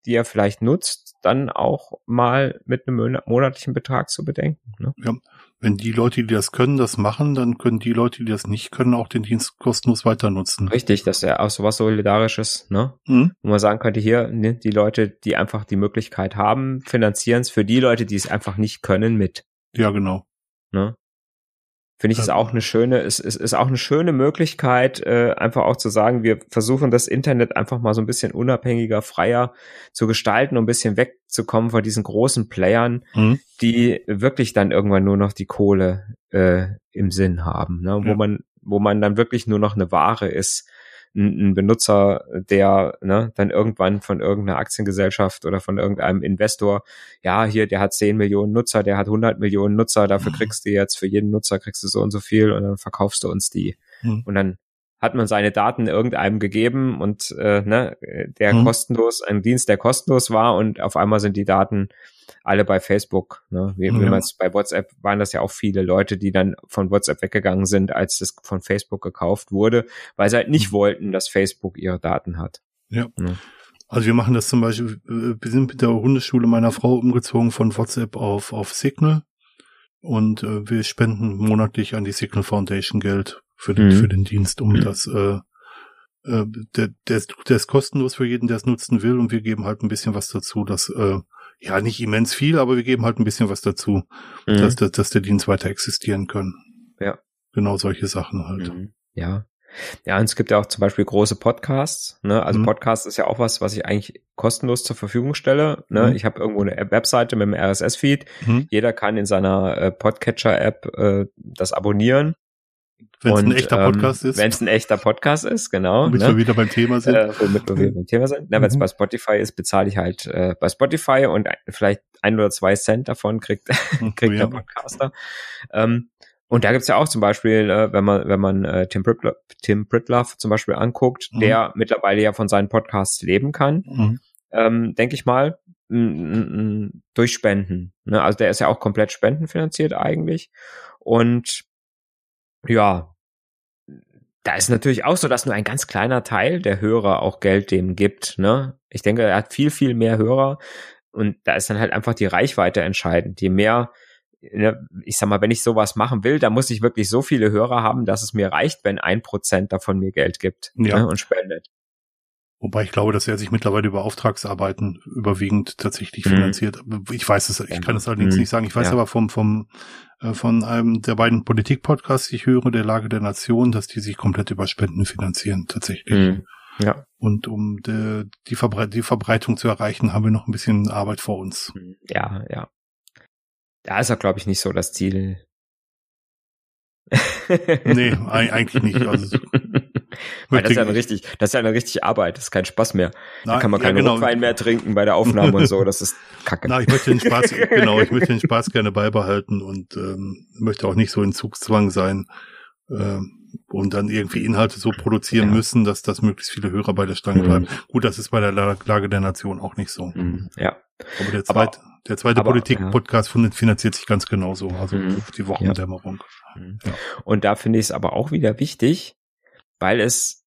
die er vielleicht nutzt, dann auch mal mit einem monatlichen Betrag zu bedenken. Ne? Ja, wenn die Leute, die das können, das machen, dann können die Leute, die das nicht können, auch den Dienst kostenlos weiter nutzen. Richtig, das ist ja auch so was Solidarisches, ne? Mhm. Wo man sagen könnte, hier, ne, die Leute, die einfach die Möglichkeit haben, finanzieren es für die Leute, die es einfach nicht können, mit. Ja, genau. Ne? Finde ich es auch eine schöne, es ist, ist auch eine schöne Möglichkeit, äh, einfach auch zu sagen, wir versuchen das Internet einfach mal so ein bisschen unabhängiger, freier zu gestalten, um ein bisschen wegzukommen von diesen großen Playern, mhm. die wirklich dann irgendwann nur noch die Kohle äh, im Sinn haben, ne? wo ja. man, wo man dann wirklich nur noch eine Ware ist, ein, ein Benutzer, der ne, dann irgendwann von irgendeiner Aktiengesellschaft oder von irgendeinem Investor, ja, hier, der hat 10 Millionen Nutzer, der hat 100 Millionen Nutzer, dafür mhm. kriegst du jetzt für jeden Nutzer kriegst du so und so viel und dann verkaufst du uns die. Mhm. Und dann hat man seine Daten irgendeinem gegeben und äh, ne, der mhm. kostenlos, ein Dienst, der kostenlos war und auf einmal sind die Daten alle bei Facebook. Ne? Wie, ja. wie man bei WhatsApp waren das ja auch viele Leute, die dann von WhatsApp weggegangen sind, als das von Facebook gekauft wurde, weil sie halt nicht mhm. wollten, dass Facebook ihre Daten hat. Ja. ja. Also wir machen das zum Beispiel, äh, wir sind mit der Hundeschule meiner Frau umgezogen von WhatsApp auf, auf Signal und äh, wir spenden monatlich an die Signal Foundation Geld für den, mhm. für den Dienst, um mhm. das, äh, äh, der, der, ist, der ist kostenlos für jeden, der es nutzen will und wir geben halt ein bisschen was dazu, dass, äh, ja, nicht immens viel, aber wir geben halt ein bisschen was dazu, mhm. dass, dass, dass der Dienst weiter existieren kann. Ja. Genau solche Sachen halt. Mhm. Ja. Ja, und es gibt ja auch zum Beispiel große Podcasts. Ne? Also mhm. Podcast ist ja auch was, was ich eigentlich kostenlos zur Verfügung stelle. Ne? Mhm. Ich habe irgendwo eine Webseite mit einem RSS-Feed. Mhm. Jeder kann in seiner äh, Podcatcher-App äh, das abonnieren. Wenn es ein echter Podcast ähm, ist. Wenn es ein echter Podcast ist, genau. Womit ne? wir wieder beim Thema sind. Äh, womit wir wieder beim Thema sind. Na, wenn es mhm. bei Spotify ist, bezahle ich halt äh, bei Spotify und vielleicht ein oder zwei Cent davon kriegt, mhm, kriegt oh, ja. der Podcaster. Ähm, und da gibt's ja auch zum Beispiel, äh, wenn man, wenn man äh, Tim, Pritloff, Tim Pritloff zum Beispiel anguckt, mhm. der mittlerweile ja von seinen Podcasts leben kann, mhm. ähm, denke ich mal, durch Spenden. Ne? Also der ist ja auch komplett spendenfinanziert eigentlich. Und ja, da ist natürlich auch so, dass nur ein ganz kleiner Teil der Hörer auch Geld dem gibt. Ne? Ich denke, er hat viel, viel mehr Hörer und da ist dann halt einfach die Reichweite entscheidend. Je mehr, ne, ich sag mal, wenn ich sowas machen will, da muss ich wirklich so viele Hörer haben, dass es mir reicht, wenn ein Prozent davon mir Geld gibt ja. ne, und spendet. Wobei ich glaube, dass er sich mittlerweile über Auftragsarbeiten überwiegend tatsächlich mhm. finanziert. Ich weiß es, ich kann es allerdings mhm. nicht sagen. Ich weiß ja. aber vom, vom, von einem der beiden Politik-Podcasts, die ich höre, der Lage der Nation, dass die sich komplett über Spenden finanzieren, tatsächlich. Mhm. Ja. Und um de, die, Verbre die Verbreitung zu erreichen, haben wir noch ein bisschen Arbeit vor uns. Mhm. Ja, ja. Da ist er, glaube ich, nicht so das Ziel. nee, eigentlich nicht. Also, Weil das ist ja eine richtig, das ist ja eine richtig Arbeit, das ist kein Spaß mehr. Nein, da kann man ja, keinen genau. Rotwein mehr trinken bei der Aufnahme und so, das ist kacke. Na, ich möchte den Spaß, genau, ich möchte den Spaß gerne beibehalten und ähm, möchte auch nicht so in Zugzwang sein ähm, und dann irgendwie Inhalte so produzieren ja. müssen, dass das möglichst viele Hörer bei der Stange mhm. bleiben. Gut, das ist bei der Lage der Nation auch nicht so. Mhm. Ja. Aber der zweite, aber, der zweite Politik-Podcast ja. finanziert sich ganz genauso, also mhm. die Wochendämmerung. Mhm. Ja. Und da finde ich es aber auch wieder wichtig, weil es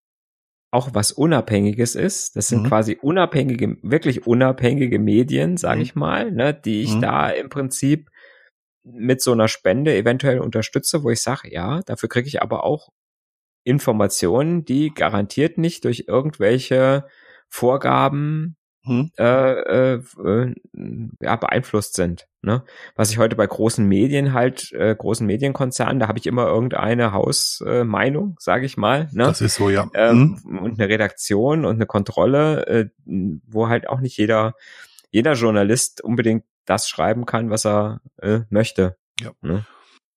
auch was Unabhängiges ist. Das sind mhm. quasi unabhängige, wirklich unabhängige Medien, sage mhm. ich mal, ne, die ich mhm. da im Prinzip mit so einer Spende eventuell unterstütze, wo ich sage, ja, dafür kriege ich aber auch Informationen, die garantiert nicht durch irgendwelche Vorgaben hm. äh, äh, ja, beeinflusst sind. Ne? Was ich heute bei großen Medien halt, äh, großen Medienkonzernen, da habe ich immer irgendeine Hausmeinung, äh, sage ich mal. Ne? Das ist so, ja. Ähm, hm. Und eine Redaktion und eine Kontrolle, äh, wo halt auch nicht jeder, jeder Journalist unbedingt das schreiben kann, was er äh, möchte. Ja. Ne?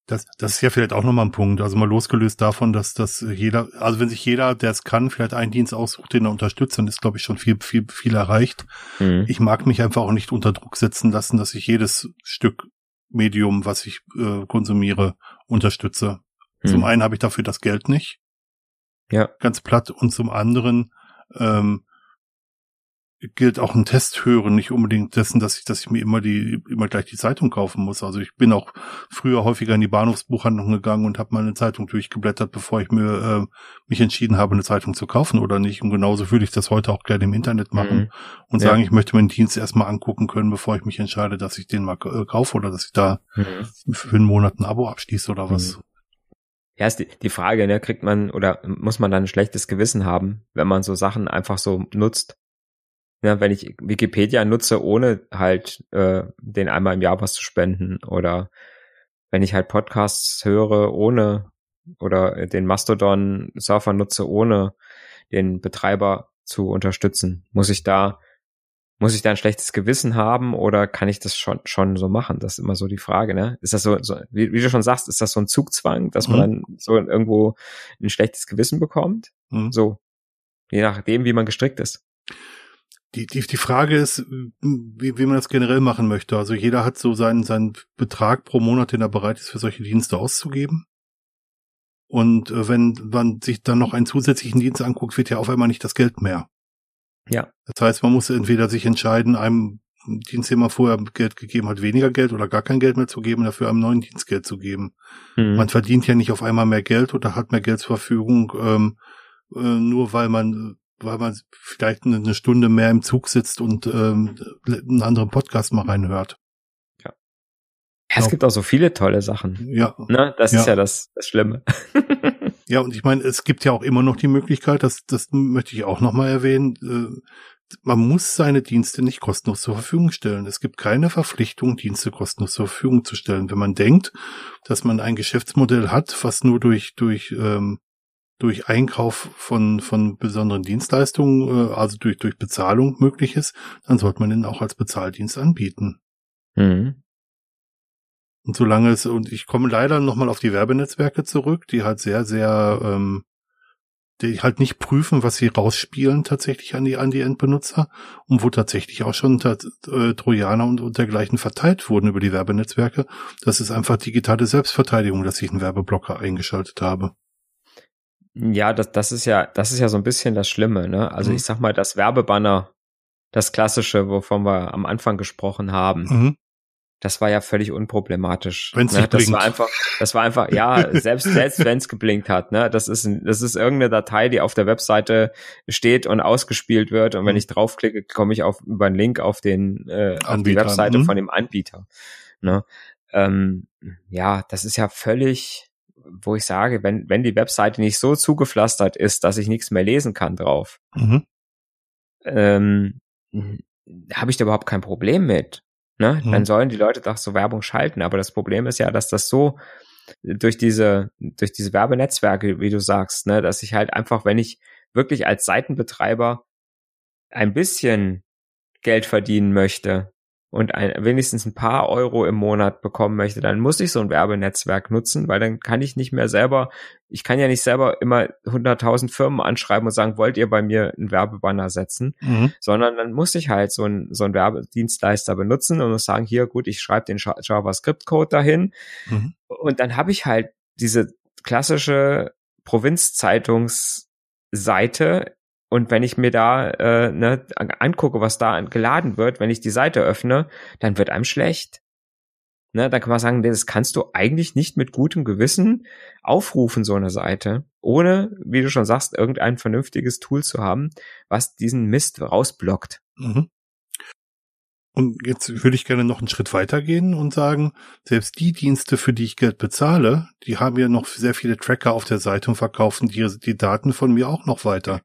Das, das ist ja vielleicht auch nochmal ein Punkt. Also mal losgelöst davon, dass, dass jeder, also wenn sich jeder, der es kann, vielleicht einen Dienst aussucht, den er unterstützt, dann ist, glaube ich, schon viel, viel, viel erreicht. Mhm. Ich mag mich einfach auch nicht unter Druck setzen lassen, dass ich jedes Stück Medium, was ich äh, konsumiere, unterstütze. Mhm. Zum einen habe ich dafür das Geld nicht. Ja. Ganz platt. Und zum anderen ähm, gilt auch ein Test hören, nicht unbedingt dessen, dass ich, dass ich mir immer die, immer gleich die Zeitung kaufen muss. Also ich bin auch früher häufiger in die Bahnhofsbuchhandlung gegangen und habe mal eine Zeitung durchgeblättert, bevor ich mir äh, mich entschieden habe, eine Zeitung zu kaufen oder nicht. Und genauso würde ich das heute auch gerne im Internet machen mhm. und ja. sagen, ich möchte meinen Dienst erstmal angucken können, bevor ich mich entscheide, dass ich den mal äh, kaufe oder dass ich da mhm. für einen Monat ein Abo abschließe oder was. Mhm. Ja, ist die, die Frage, ne, kriegt man oder muss man dann ein schlechtes Gewissen haben, wenn man so Sachen einfach so nutzt? Ja, wenn ich Wikipedia nutze, ohne halt äh, den einmal im Jahr was zu spenden oder wenn ich halt Podcasts höre, ohne oder den Mastodon-Surfer nutze, ohne den Betreiber zu unterstützen, muss ich da muss ich da ein schlechtes Gewissen haben oder kann ich das schon, schon so machen? Das ist immer so die Frage, ne? Ist das so, so wie, wie, du schon sagst, ist das so ein Zugzwang, dass man mhm. dann so irgendwo ein schlechtes Gewissen bekommt? Mhm. So. Je nachdem, wie man gestrickt ist. Die, die, die Frage ist, wie, wie man das generell machen möchte. Also jeder hat so seinen, seinen Betrag pro Monat, den er bereit ist, für solche Dienste auszugeben. Und äh, wenn man sich dann noch einen zusätzlichen Dienst anguckt, wird ja auf einmal nicht das Geld mehr. Ja. Das heißt, man muss entweder sich entscheiden, einem Dienst, den man vorher Geld gegeben hat, weniger Geld oder gar kein Geld mehr zu geben, dafür einem neuen Dienst Geld zu geben. Mhm. Man verdient ja nicht auf einmal mehr Geld oder hat mehr Geld zur Verfügung, ähm, äh, nur weil man weil man vielleicht eine Stunde mehr im Zug sitzt und ähm, einen anderen Podcast mal reinhört. Ja. ja es gibt auch so viele tolle Sachen. Ja. Ne? Das ja. ist ja das, das Schlimme. ja, und ich meine, es gibt ja auch immer noch die Möglichkeit, das, das möchte ich auch nochmal erwähnen, äh, man muss seine Dienste nicht kostenlos zur Verfügung stellen. Es gibt keine Verpflichtung, Dienste kostenlos zur Verfügung zu stellen. Wenn man denkt, dass man ein Geschäftsmodell hat, was nur durch, durch ähm, durch Einkauf von, von besonderen Dienstleistungen, äh, also durch, durch Bezahlung möglich ist, dann sollte man ihn auch als Bezahldienst anbieten. Mhm. Und solange es, und ich komme leider nochmal auf die Werbenetzwerke zurück, die halt sehr, sehr, ähm, die halt nicht prüfen, was sie rausspielen tatsächlich an die, an die Endbenutzer und wo tatsächlich auch schon äh, Trojaner und, und dergleichen verteilt wurden über die Werbenetzwerke. Das ist einfach digitale Selbstverteidigung, dass ich einen Werbeblocker eingeschaltet habe. Ja, das, das ist ja, das ist ja so ein bisschen das Schlimme, ne? Also mhm. ich sag mal, das Werbebanner, das klassische, wovon wir am Anfang gesprochen haben, mhm. das war ja völlig unproblematisch. Wenn's ne? das blinkt. war einfach, das war einfach, ja, selbst, selbst wenn es geblinkt hat, ne? Das ist, das ist irgendeine Datei, die auf der Webseite steht und ausgespielt wird. Und wenn mhm. ich draufklicke, komme ich auf über einen Link auf den, äh, auf die Webseite mhm. von dem Anbieter. Ne? Ähm, ja, das ist ja völlig, wo ich sage, wenn, wenn die Webseite nicht so zugepflastert ist, dass ich nichts mehr lesen kann drauf, mhm. ähm, habe ich da überhaupt kein Problem mit. Ne? Mhm. Dann sollen die Leute doch so Werbung schalten. Aber das Problem ist ja, dass das so durch diese, durch diese Werbenetzwerke, wie du sagst, ne, dass ich halt einfach, wenn ich wirklich als Seitenbetreiber ein bisschen Geld verdienen möchte, und ein, wenigstens ein paar Euro im Monat bekommen möchte, dann muss ich so ein Werbenetzwerk nutzen, weil dann kann ich nicht mehr selber, ich kann ja nicht selber immer 100.000 Firmen anschreiben und sagen, wollt ihr bei mir einen Werbebanner setzen, mhm. sondern dann muss ich halt so ein so ein Werbedienstleister benutzen und muss sagen, hier gut, ich schreibe den JavaScript-Code dahin mhm. und dann habe ich halt diese klassische Provinzzeitungsseite und wenn ich mir da äh, ne, angucke, was da geladen wird, wenn ich die Seite öffne, dann wird einem schlecht. Ne, dann kann man sagen, das kannst du eigentlich nicht mit gutem Gewissen aufrufen, so eine Seite, ohne, wie du schon sagst, irgendein vernünftiges Tool zu haben, was diesen Mist rausblockt. Mhm. Und jetzt würde ich gerne noch einen Schritt weitergehen und sagen, selbst die Dienste, für die ich Geld bezahle, die haben ja noch sehr viele Tracker auf der Seite und verkaufen die, die Daten von mir auch noch weiter.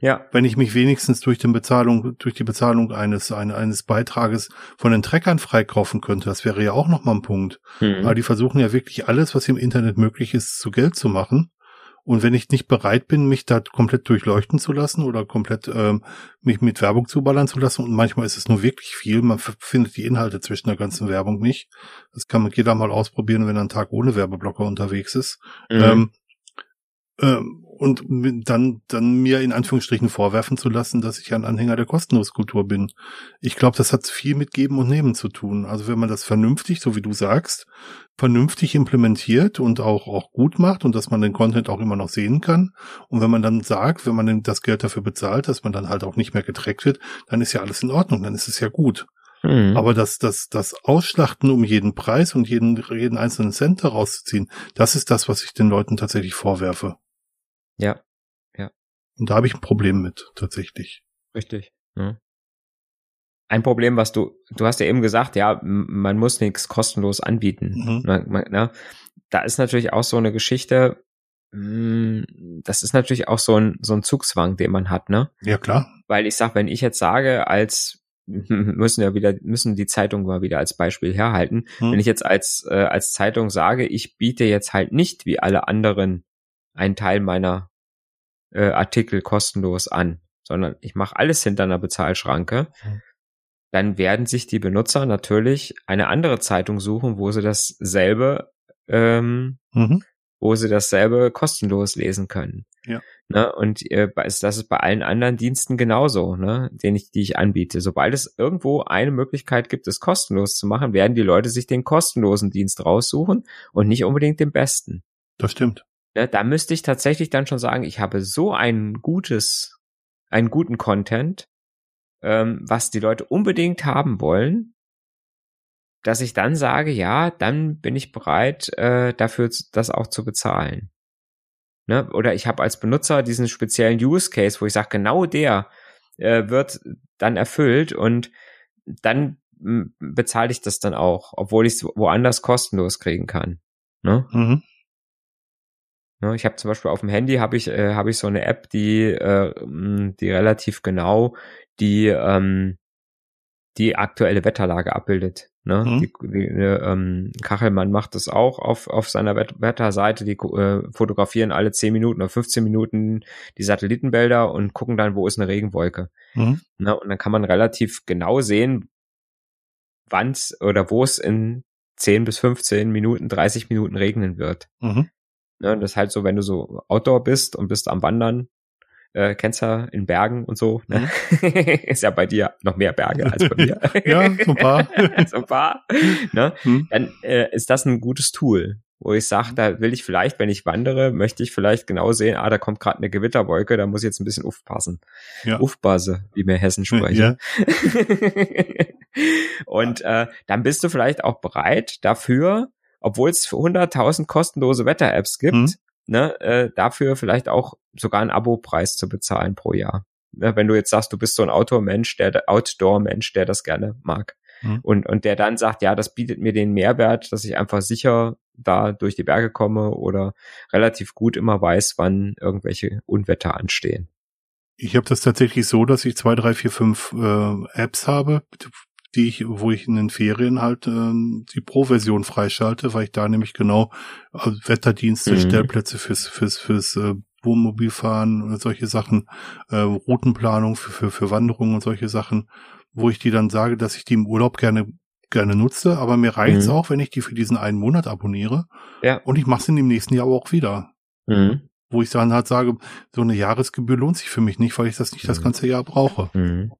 Ja. Wenn ich mich wenigstens durch die Bezahlung, durch die Bezahlung eines, eines Beitrages von den Treckern freikaufen könnte, das wäre ja auch nochmal ein Punkt. Mhm. Aber die versuchen ja wirklich alles, was im Internet möglich ist, zu Geld zu machen. Und wenn ich nicht bereit bin, mich da komplett durchleuchten zu lassen oder komplett ähm, mich mit Werbung zuballern zu lassen, und manchmal ist es nur wirklich viel, man findet die Inhalte zwischen der ganzen Werbung nicht. Das kann man jeder mal ausprobieren, wenn er einen Tag ohne Werbeblocker unterwegs ist. Mhm. Ähm, ähm, und dann, dann mir in Anführungsstrichen vorwerfen zu lassen, dass ich ein Anhänger der Kostenloskultur bin. Ich glaube, das hat viel mit Geben und Nehmen zu tun. Also wenn man das vernünftig, so wie du sagst, vernünftig implementiert und auch, auch gut macht und dass man den Content auch immer noch sehen kann. Und wenn man dann sagt, wenn man das Geld dafür bezahlt, dass man dann halt auch nicht mehr getrackt wird, dann ist ja alles in Ordnung, dann ist es ja gut. Mhm. Aber das, das, das Ausschlachten um jeden Preis und jeden, jeden einzelnen Cent herauszuziehen, das ist das, was ich den Leuten tatsächlich vorwerfe. Ja, ja. Und da habe ich ein Problem mit, tatsächlich. Richtig. Ja. Ein Problem, was du, du hast ja eben gesagt, ja, man muss nichts kostenlos anbieten. Mhm. Man, man, na, da ist natürlich auch so eine Geschichte, hm, das ist natürlich auch so ein, so ein Zugzwang, den man hat, ne? Ja, klar. Weil ich sag, wenn ich jetzt sage, als müssen ja wieder, müssen die Zeitung mal wieder als Beispiel herhalten. Hm. Wenn ich jetzt als, äh, als Zeitung sage, ich biete jetzt halt nicht wie alle anderen einen Teil meiner äh, Artikel kostenlos an, sondern ich mache alles hinter einer Bezahlschranke, mhm. dann werden sich die Benutzer natürlich eine andere Zeitung suchen, wo sie dasselbe, ähm, mhm. wo sie dasselbe kostenlos lesen können. Ja. Ne? Und äh, das ist bei allen anderen Diensten genauso, ne? den ich, die ich anbiete. Sobald es irgendwo eine Möglichkeit gibt, es kostenlos zu machen, werden die Leute sich den kostenlosen Dienst raussuchen und nicht unbedingt den besten. Das stimmt. Ne? Da müsste ich tatsächlich dann schon sagen, ich habe so ein gutes, einen guten Content, ähm, was die Leute unbedingt haben wollen, dass ich dann sage, ja, dann bin ich bereit, äh, dafür das auch zu bezahlen. Ne? Oder ich habe als Benutzer diesen speziellen Use Case, wo ich sage, genau der äh, wird dann erfüllt und dann bezahle ich das dann auch, obwohl ich es woanders kostenlos kriegen kann. Ne? Mhm. Ne, ich habe zum Beispiel auf dem Handy habe ich äh, habe ich so eine App, die äh, die relativ genau die ähm, die aktuelle Wetterlage abbildet. Ne? Mhm. Die, die, ähm, Kachelmann macht das auch auf, auf seiner Wet Wetterseite. Die äh, fotografieren alle 10 Minuten oder 15 Minuten die Satellitenbilder und gucken dann, wo ist eine Regenwolke. Mhm. Ne? Und dann kann man relativ genau sehen, wann oder wo es in 10 bis 15 Minuten, 30 Minuten regnen wird. Mhm. Ne? Das ist halt so, wenn du so Outdoor bist und bist am Wandern, äh, kennst ja in Bergen und so. Ne? Ist ja bei dir noch mehr Berge als bei mir. ja, so ein paar. so ein paar. Ne? Mhm. Dann äh, ist das ein gutes Tool, wo ich sage, da will ich vielleicht, wenn ich wandere, möchte ich vielleicht genau sehen, ah, da kommt gerade eine Gewitterwolke, da muss ich jetzt ein bisschen aufpassen. Ja. Aufpasse, wie mir Hessen sprechen. Ja. und äh, dann bist du vielleicht auch bereit dafür, obwohl es 100.000 kostenlose Wetter-Apps gibt, mhm ne, äh, dafür vielleicht auch sogar einen Abo-Preis zu bezahlen pro Jahr. Ne, wenn du jetzt sagst, du bist so ein Outdoor-Mensch, der Outdoor-Mensch, der das gerne mag. Mhm. Und, und der dann sagt, ja, das bietet mir den Mehrwert, dass ich einfach sicher da durch die Berge komme oder relativ gut immer weiß, wann irgendwelche Unwetter anstehen. Ich habe das tatsächlich so, dass ich zwei, drei, vier, fünf äh, Apps habe, die ich, wo ich in den Ferien halt äh, die Pro-Version freischalte, weil ich da nämlich genau äh, Wetterdienste, mhm. Stellplätze fürs fürs fürs äh, Wohnmobilfahren und solche Sachen, äh, Routenplanung für, für für Wanderungen und solche Sachen, wo ich die dann sage, dass ich die im Urlaub gerne gerne nutze, aber mir reicht's mhm. auch, wenn ich die für diesen einen Monat abonniere. Ja. Und ich mache es in dem nächsten Jahr auch wieder. Mhm. Wo ich dann halt sage, so eine Jahresgebühr lohnt sich für mich nicht, weil ich das nicht mhm. das ganze Jahr brauche. Mhm.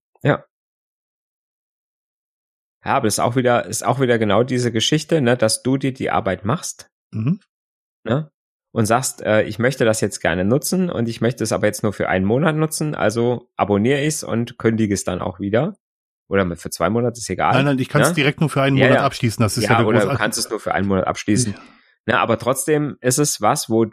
Ja, ja, aber ist auch wieder, ist auch wieder genau diese Geschichte, ne, dass du dir die Arbeit machst. Mhm. Ne? Und sagst, äh, ich möchte das jetzt gerne nutzen und ich möchte es aber jetzt nur für einen Monat nutzen, also abonniere ich es und kündige es dann auch wieder. Oder für zwei Monate ist egal. Nein, nein, ich kann es ne? direkt nur für einen Monat ja, abschließen. Das ist ja, ja oder du kannst es nur für einen Monat abschließen. Ja. Ne, aber trotzdem ist es was, wo,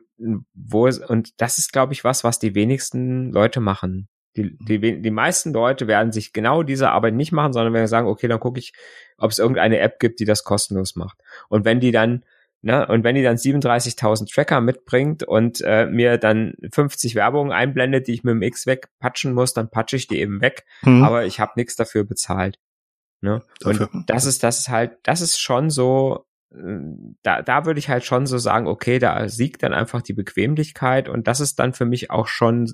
wo es, und das ist, glaube ich, was, was die wenigsten Leute machen. Die, die, die meisten Leute werden sich genau diese Arbeit nicht machen, sondern werden sagen, okay, dann gucke ich, ob es irgendeine App gibt, die das kostenlos macht. Und wenn die dann, ne, und wenn die dann 37.000 Tracker mitbringt und äh, mir dann 50 Werbungen einblendet, die ich mit dem X wegpatschen muss, dann patsche ich die eben weg, mhm. aber ich habe nichts dafür bezahlt. Ne? Und das ist, das ist halt, das ist schon so, da, da würde ich halt schon so sagen, okay, da siegt dann einfach die Bequemlichkeit und das ist dann für mich auch schon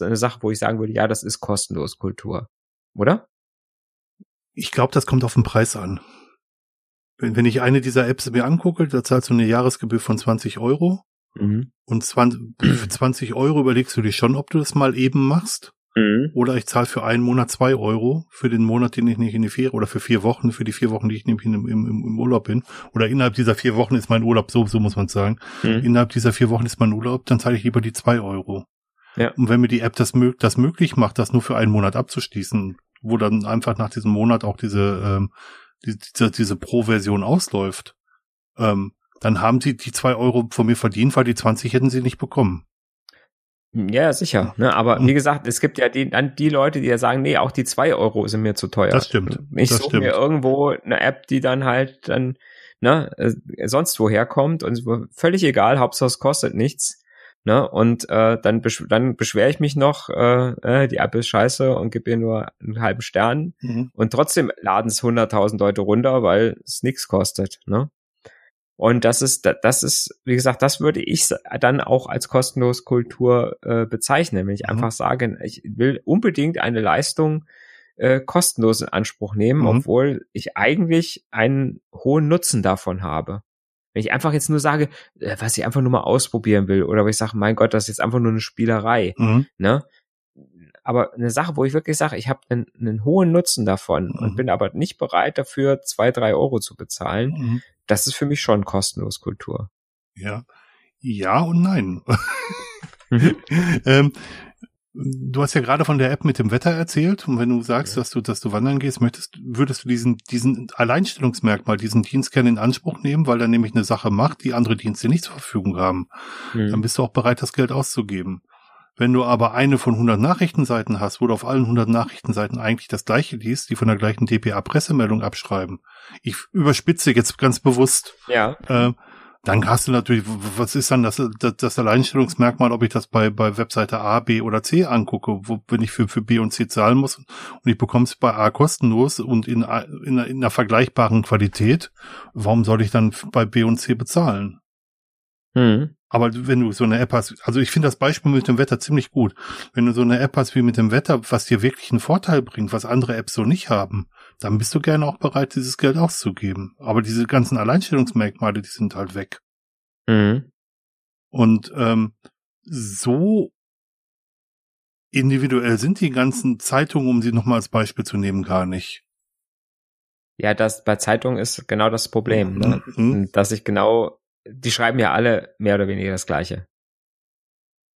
eine Sache, wo ich sagen würde, ja, das ist kostenlos Kultur, oder? Ich glaube, das kommt auf den Preis an. Wenn, wenn ich eine dieser Apps mir angucke, da zahlst du eine Jahresgebühr von 20 Euro mhm. und 20, für 20 Euro überlegst du dir schon, ob du das mal eben machst. Mhm. Oder ich zahle für einen Monat zwei Euro für den Monat, den ich nicht in die Ferien oder für vier Wochen, für die vier Wochen, die ich nämlich im, im, im Urlaub bin. Oder innerhalb dieser vier Wochen ist mein Urlaub, so, so muss man sagen. Mhm. Innerhalb dieser vier Wochen ist mein Urlaub, dann zahle ich lieber die zwei Euro. Ja. Und wenn mir die App das, das möglich macht, das nur für einen Monat abzuschließen, wo dann einfach nach diesem Monat auch diese, ähm, die, diese, diese Pro-Version ausläuft, ähm, dann haben sie die zwei Euro von mir verdient, weil die 20 hätten sie nicht bekommen. Ja, sicher. Ne? Aber wie gesagt, es gibt ja die, dann die Leute, die ja sagen, nee, auch die zwei Euro sind mir zu teuer. Das stimmt. Ich suche mir irgendwo eine App, die dann halt dann ne, äh, sonst woher kommt und völlig egal, Hauptsache es kostet nichts. Ne? Und äh, dann, besch dann beschwere ich mich noch, äh, äh, die App ist scheiße und gebe ihr nur einen halben Stern. Mhm. Und trotzdem laden es 100.000 Leute runter, weil es nichts kostet. Ne? Und das ist, das ist, wie gesagt, das würde ich dann auch als kostenlos Kultur äh, bezeichnen, wenn ich mhm. einfach sage, ich will unbedingt eine Leistung äh, kostenlos in Anspruch nehmen, mhm. obwohl ich eigentlich einen hohen Nutzen davon habe. Wenn ich einfach jetzt nur sage, äh, was ich einfach nur mal ausprobieren will, oder wo ich sage, mein Gott, das ist jetzt einfach nur eine Spielerei, mhm. ne? Aber eine Sache, wo ich wirklich sage, ich habe einen, einen hohen Nutzen davon mhm. und bin aber nicht bereit dafür, zwei, drei Euro zu bezahlen, mhm. das ist für mich schon kostenlos Kultur. Ja, ja und nein. Mhm. ähm, Du hast ja gerade von der App mit dem Wetter erzählt und wenn du sagst, ja. dass du, dass du wandern gehst, möchtest, würdest du diesen, diesen Alleinstellungsmerkmal, diesen Dienst gerne in Anspruch nehmen, weil er nämlich eine Sache macht, die andere Dienste nicht zur Verfügung haben. Mhm. Dann bist du auch bereit, das Geld auszugeben. Wenn du aber eine von 100 Nachrichtenseiten hast, wo du auf allen 100 Nachrichtenseiten eigentlich das gleiche liest, die von der gleichen DPA-Pressemeldung abschreiben. Ich überspitze jetzt ganz bewusst. Ja. Äh, dann hast du natürlich, was ist dann das, das, das Alleinstellungsmerkmal, ob ich das bei, bei Webseite A, B oder C angucke, wo, wenn ich für, für B und C zahlen muss und ich bekomme es bei A kostenlos und in, in, in einer vergleichbaren Qualität, warum soll ich dann bei B und C bezahlen? Hm. Aber wenn du so eine App hast, also ich finde das Beispiel mit dem Wetter ziemlich gut. Wenn du so eine App hast wie mit dem Wetter, was dir wirklich einen Vorteil bringt, was andere Apps so nicht haben, dann bist du gerne auch bereit, dieses Geld auszugeben. Aber diese ganzen Alleinstellungsmerkmale, die sind halt weg. Mhm. Und ähm, so individuell sind die ganzen Zeitungen, um sie nochmal als Beispiel zu nehmen, gar nicht. Ja, das bei Zeitungen ist genau das Problem, ne? mhm. dass ich genau, die schreiben ja alle mehr oder weniger das Gleiche.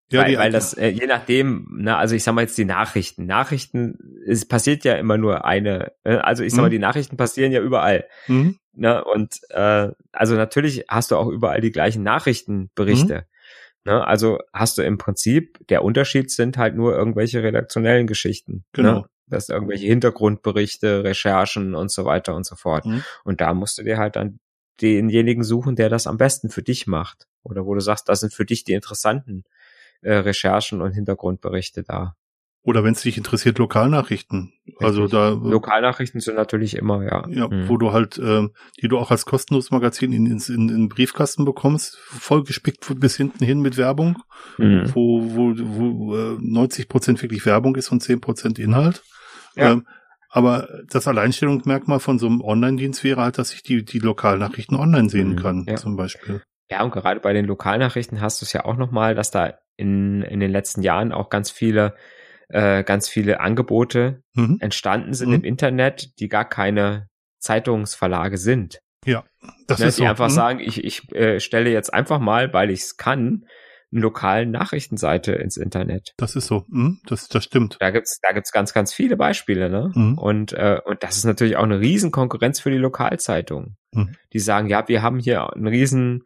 Ja, weil, weil das, äh, je nachdem, ne, also ich sag mal jetzt die Nachrichten. Nachrichten, es passiert ja immer nur eine, äh, also ich sag mhm. mal, die Nachrichten passieren ja überall. Mhm. Ne, und äh, also natürlich hast du auch überall die gleichen Nachrichtenberichte. Mhm. Ne, also hast du im Prinzip, der Unterschied sind halt nur irgendwelche redaktionellen Geschichten. Ne? Genau. Ne? Das irgendwelche Hintergrundberichte, Recherchen und so weiter und so fort. Mhm. Und da musst du dir halt dann denjenigen suchen, der das am besten für dich macht. Oder wo du sagst, das sind für dich die interessanten äh, Recherchen und Hintergrundberichte da. Oder wenn es dich interessiert, Lokalnachrichten. Richtig. Also da. Lokalnachrichten sind natürlich immer, ja. Ja, mhm. wo du halt, äh, die du auch als kostenloses Magazin in, in, in, in Briefkasten bekommst, vollgespickt bis hinten hin mit Werbung, mhm. wo, wo, wo äh, 90 Prozent wirklich Werbung ist und 10 Prozent Inhalt. Ja. Ähm, aber das Alleinstellungsmerkmal von so einem Online-Dienst wäre halt, dass ich die, die Lokalnachrichten online sehen mhm. kann, ja. zum Beispiel. Ja, und gerade bei den Lokalnachrichten hast du es ja auch nochmal, dass da in, in den letzten Jahren auch ganz viele, äh, ganz viele Angebote mhm. entstanden sind mhm. im Internet, die gar keine Zeitungsverlage sind. Ja, das ne, ist die so. einfach mhm. sagen, ich, ich äh, stelle jetzt einfach mal, weil ich es kann, eine lokalen Nachrichtenseite ins Internet. Das ist so, mhm, das, das stimmt. Da gibt's, da gibt's ganz, ganz viele Beispiele, ne? Mhm. Und, äh, und das ist natürlich auch eine Riesenkonkurrenz für die Lokalzeitungen. Mhm. Die sagen, ja, wir haben hier einen riesen,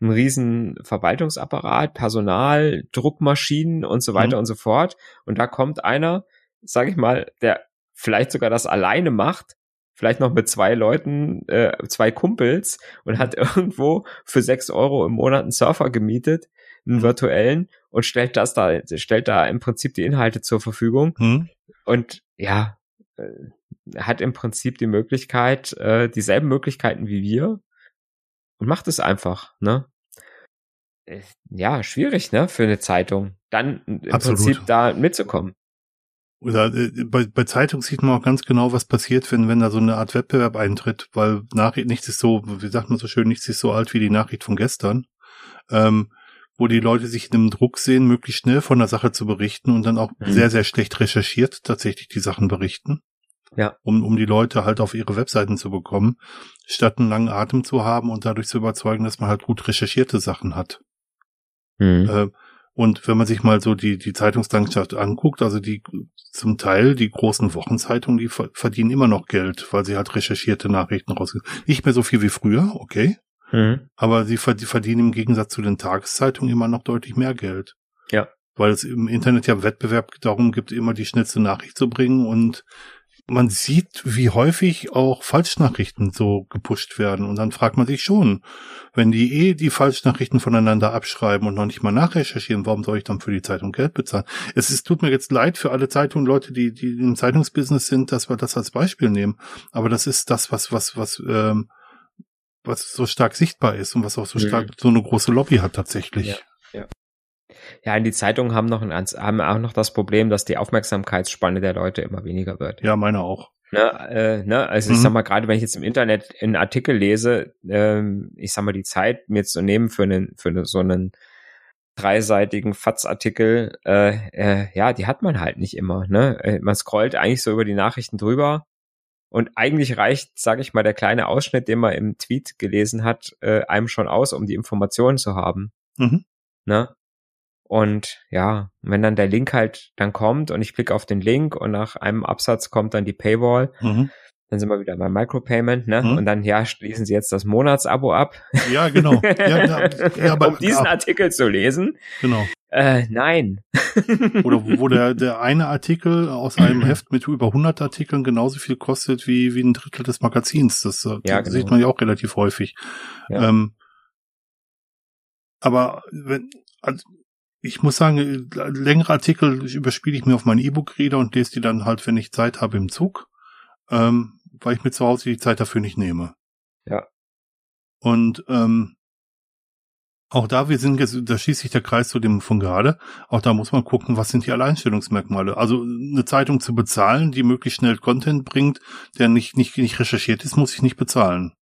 einen riesen Verwaltungsapparat, Personal, Druckmaschinen und so weiter mhm. und so fort. Und da kommt einer, sag ich mal, der vielleicht sogar das alleine macht, vielleicht noch mit zwei Leuten, äh, zwei Kumpels und hat irgendwo für sechs Euro im Monat einen Surfer gemietet, einen mhm. virtuellen und stellt das da, stellt da im Prinzip die Inhalte zur Verfügung. Mhm. Und ja, äh, hat im Prinzip die Möglichkeit, äh, dieselben Möglichkeiten wie wir und macht es einfach, ne? Ja, schwierig, ne, für eine Zeitung, dann im Absolut. Prinzip da mitzukommen. Oder äh, bei, bei Zeitung sieht man auch ganz genau, was passiert, wenn, wenn da so eine Art Wettbewerb eintritt, weil Nachricht nichts ist so, wie sagt man so schön, nichts ist so alt wie die Nachricht von gestern. Ähm, wo die Leute sich in einem Druck sehen, möglichst schnell von der Sache zu berichten und dann auch mhm. sehr, sehr schlecht recherchiert tatsächlich die Sachen berichten. Ja. Um, um die Leute halt auf ihre Webseiten zu bekommen, statt einen langen Atem zu haben und dadurch zu überzeugen, dass man halt gut recherchierte Sachen hat. Mhm. Äh, und wenn man sich mal so die, die Zeitungslandschaft anguckt, also die zum Teil die großen Wochenzeitungen, die verdienen immer noch Geld, weil sie halt recherchierte Nachrichten rausgeben. Nicht mehr so viel wie früher, okay. Mhm. Aber sie verdienen im Gegensatz zu den Tageszeitungen immer noch deutlich mehr Geld. Ja. Weil es im Internet ja Wettbewerb darum gibt, immer die schnellste Nachricht zu bringen und man sieht, wie häufig auch Falschnachrichten so gepusht werden. Und dann fragt man sich schon, wenn die eh die Falschnachrichten voneinander abschreiben und noch nicht mal nachrecherchieren, warum soll ich dann für die Zeitung Geld bezahlen? Es ist, tut mir jetzt leid für alle Zeitungen, Leute, die, die im Zeitungsbusiness sind, dass wir das als Beispiel nehmen. Aber das ist das, was, was, was, ähm, was so stark sichtbar ist und was auch so stark mhm. so eine große Lobby hat tatsächlich. Ja, ja. Und die Zeitungen haben noch ein, haben auch noch das Problem, dass die Aufmerksamkeitsspanne der Leute immer weniger wird. Ja, meine auch. Ne, äh, ne, also mhm. ich sag mal, gerade wenn ich jetzt im Internet einen Artikel lese, ähm, ich sag mal, die Zeit mir zu nehmen für einen, für eine, so einen dreiseitigen Fatz-Artikel, äh, äh, ja, die hat man halt nicht immer. Ne? Äh, man scrollt eigentlich so über die Nachrichten drüber und eigentlich reicht, sage ich mal, der kleine Ausschnitt, den man im Tweet gelesen hat, äh, einem schon aus, um die Informationen zu haben. Mhm. Ne? Und ja, wenn dann der Link halt dann kommt und ich klicke auf den Link und nach einem Absatz kommt dann die Paywall, mhm. dann sind wir wieder beim Micropayment, ne? Mhm. Und dann, ja, schließen Sie jetzt das Monatsabo ab. Ja, genau. Ja, ja, ja, aber, um diesen Artikel zu lesen. Genau. Äh, nein. Oder wo der, der eine Artikel aus einem Heft mit über 100 Artikeln genauso viel kostet wie, wie ein Drittel des Magazins. Das, äh, ja, das genau. sieht man ja auch relativ häufig. Ja. Ähm, aber wenn, also ich muss sagen, längere Artikel überspiele ich mir auf meinen E-Book-Reader und lese die dann halt, wenn ich Zeit habe, im Zug, ähm, weil ich mir zu Hause die Zeit dafür nicht nehme. Ja. Und ähm, auch da, wir sind jetzt, da schließt sich der Kreis zu dem von gerade, auch da muss man gucken, was sind die Alleinstellungsmerkmale. Also eine Zeitung zu bezahlen, die möglichst schnell Content bringt, der nicht, nicht, nicht recherchiert ist, muss ich nicht bezahlen.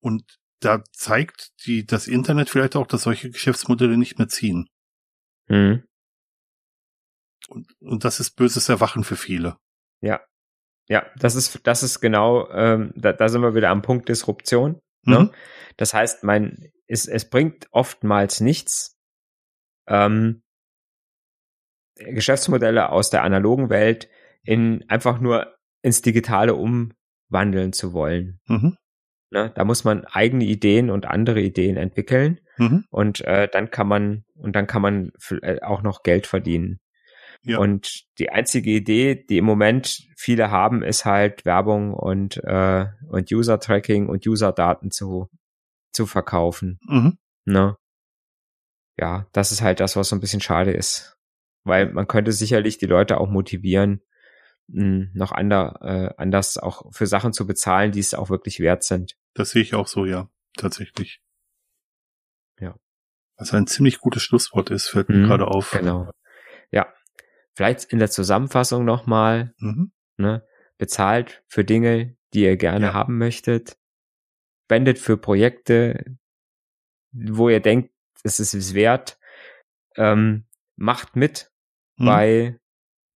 Und da zeigt die, das Internet vielleicht auch, dass solche Geschäftsmodelle nicht mehr ziehen. Mhm. Und, und das ist böses Erwachen für viele. Ja. Ja, das ist, das ist genau, ähm, da, da sind wir wieder am Punkt Disruption. Ne? Mhm. Das heißt, mein, es, es bringt oftmals nichts, ähm, Geschäftsmodelle aus der analogen Welt in einfach nur ins Digitale umwandeln zu wollen. Mhm. Ne? Da muss man eigene Ideen und andere Ideen entwickeln mhm. und äh, dann kann man und dann kann man äh, auch noch Geld verdienen. Ja. Und die einzige Idee, die im Moment viele haben, ist halt Werbung und äh, und User Tracking und User Daten zu zu verkaufen. Mhm. Ne? Ja, das ist halt das, was so ein bisschen schade ist, weil man könnte sicherlich die Leute auch motivieren, noch ander, äh, anders auch für Sachen zu bezahlen, die es auch wirklich wert sind. Das sehe ich auch so, ja, tatsächlich. Ja. Was ein ziemlich gutes Schlusswort ist, fällt mir mhm, gerade auf. Genau. Ja. Vielleicht in der Zusammenfassung nochmal, mhm. ne, bezahlt für Dinge, die ihr gerne ja. haben möchtet, spendet für Projekte, wo ihr denkt, es ist es wert, ähm, macht mit mhm. bei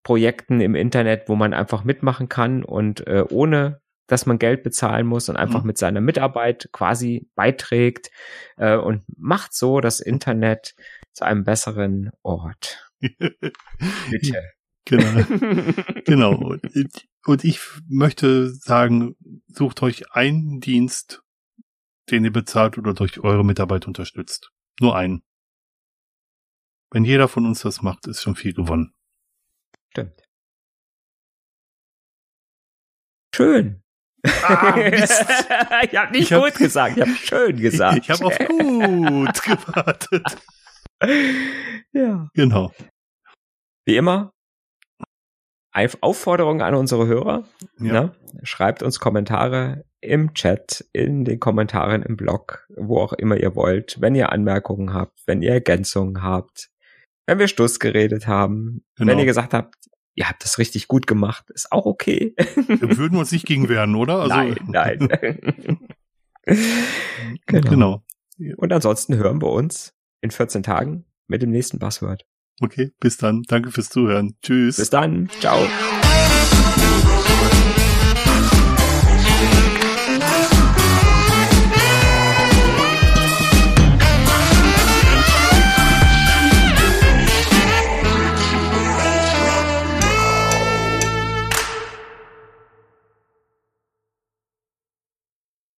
Projekten im Internet, wo man einfach mitmachen kann und äh, ohne dass man Geld bezahlen muss und einfach mhm. mit seiner Mitarbeit quasi beiträgt äh, und macht so das Internet zu einem besseren Ort. Bitte. Genau. genau. Und ich möchte sagen, sucht euch einen Dienst, den ihr bezahlt oder durch eure Mitarbeit unterstützt. Nur einen. Wenn jeder von uns das macht, ist schon viel gewonnen. Stimmt. Schön. Ah, ich habe nicht ich gut hab, gesagt, ich habe schön gesagt. Ich, ich habe auf gut gewartet. Ja. Genau. Wie immer, Aufforderung an unsere Hörer. Ja. Ne? Schreibt uns Kommentare im Chat, in den Kommentaren im Blog, wo auch immer ihr wollt, wenn ihr Anmerkungen habt, wenn ihr Ergänzungen habt, wenn wir Stuss geredet haben, genau. wenn ihr gesagt habt, ihr habt das richtig gut gemacht, ist auch okay. Wir würden uns nicht gegen wehren, oder? Also nein, nein. genau. genau. Und ansonsten hören wir uns in 14 Tagen mit dem nächsten Buzzword. Okay, bis dann. Danke fürs Zuhören. Tschüss. Bis dann. Ciao.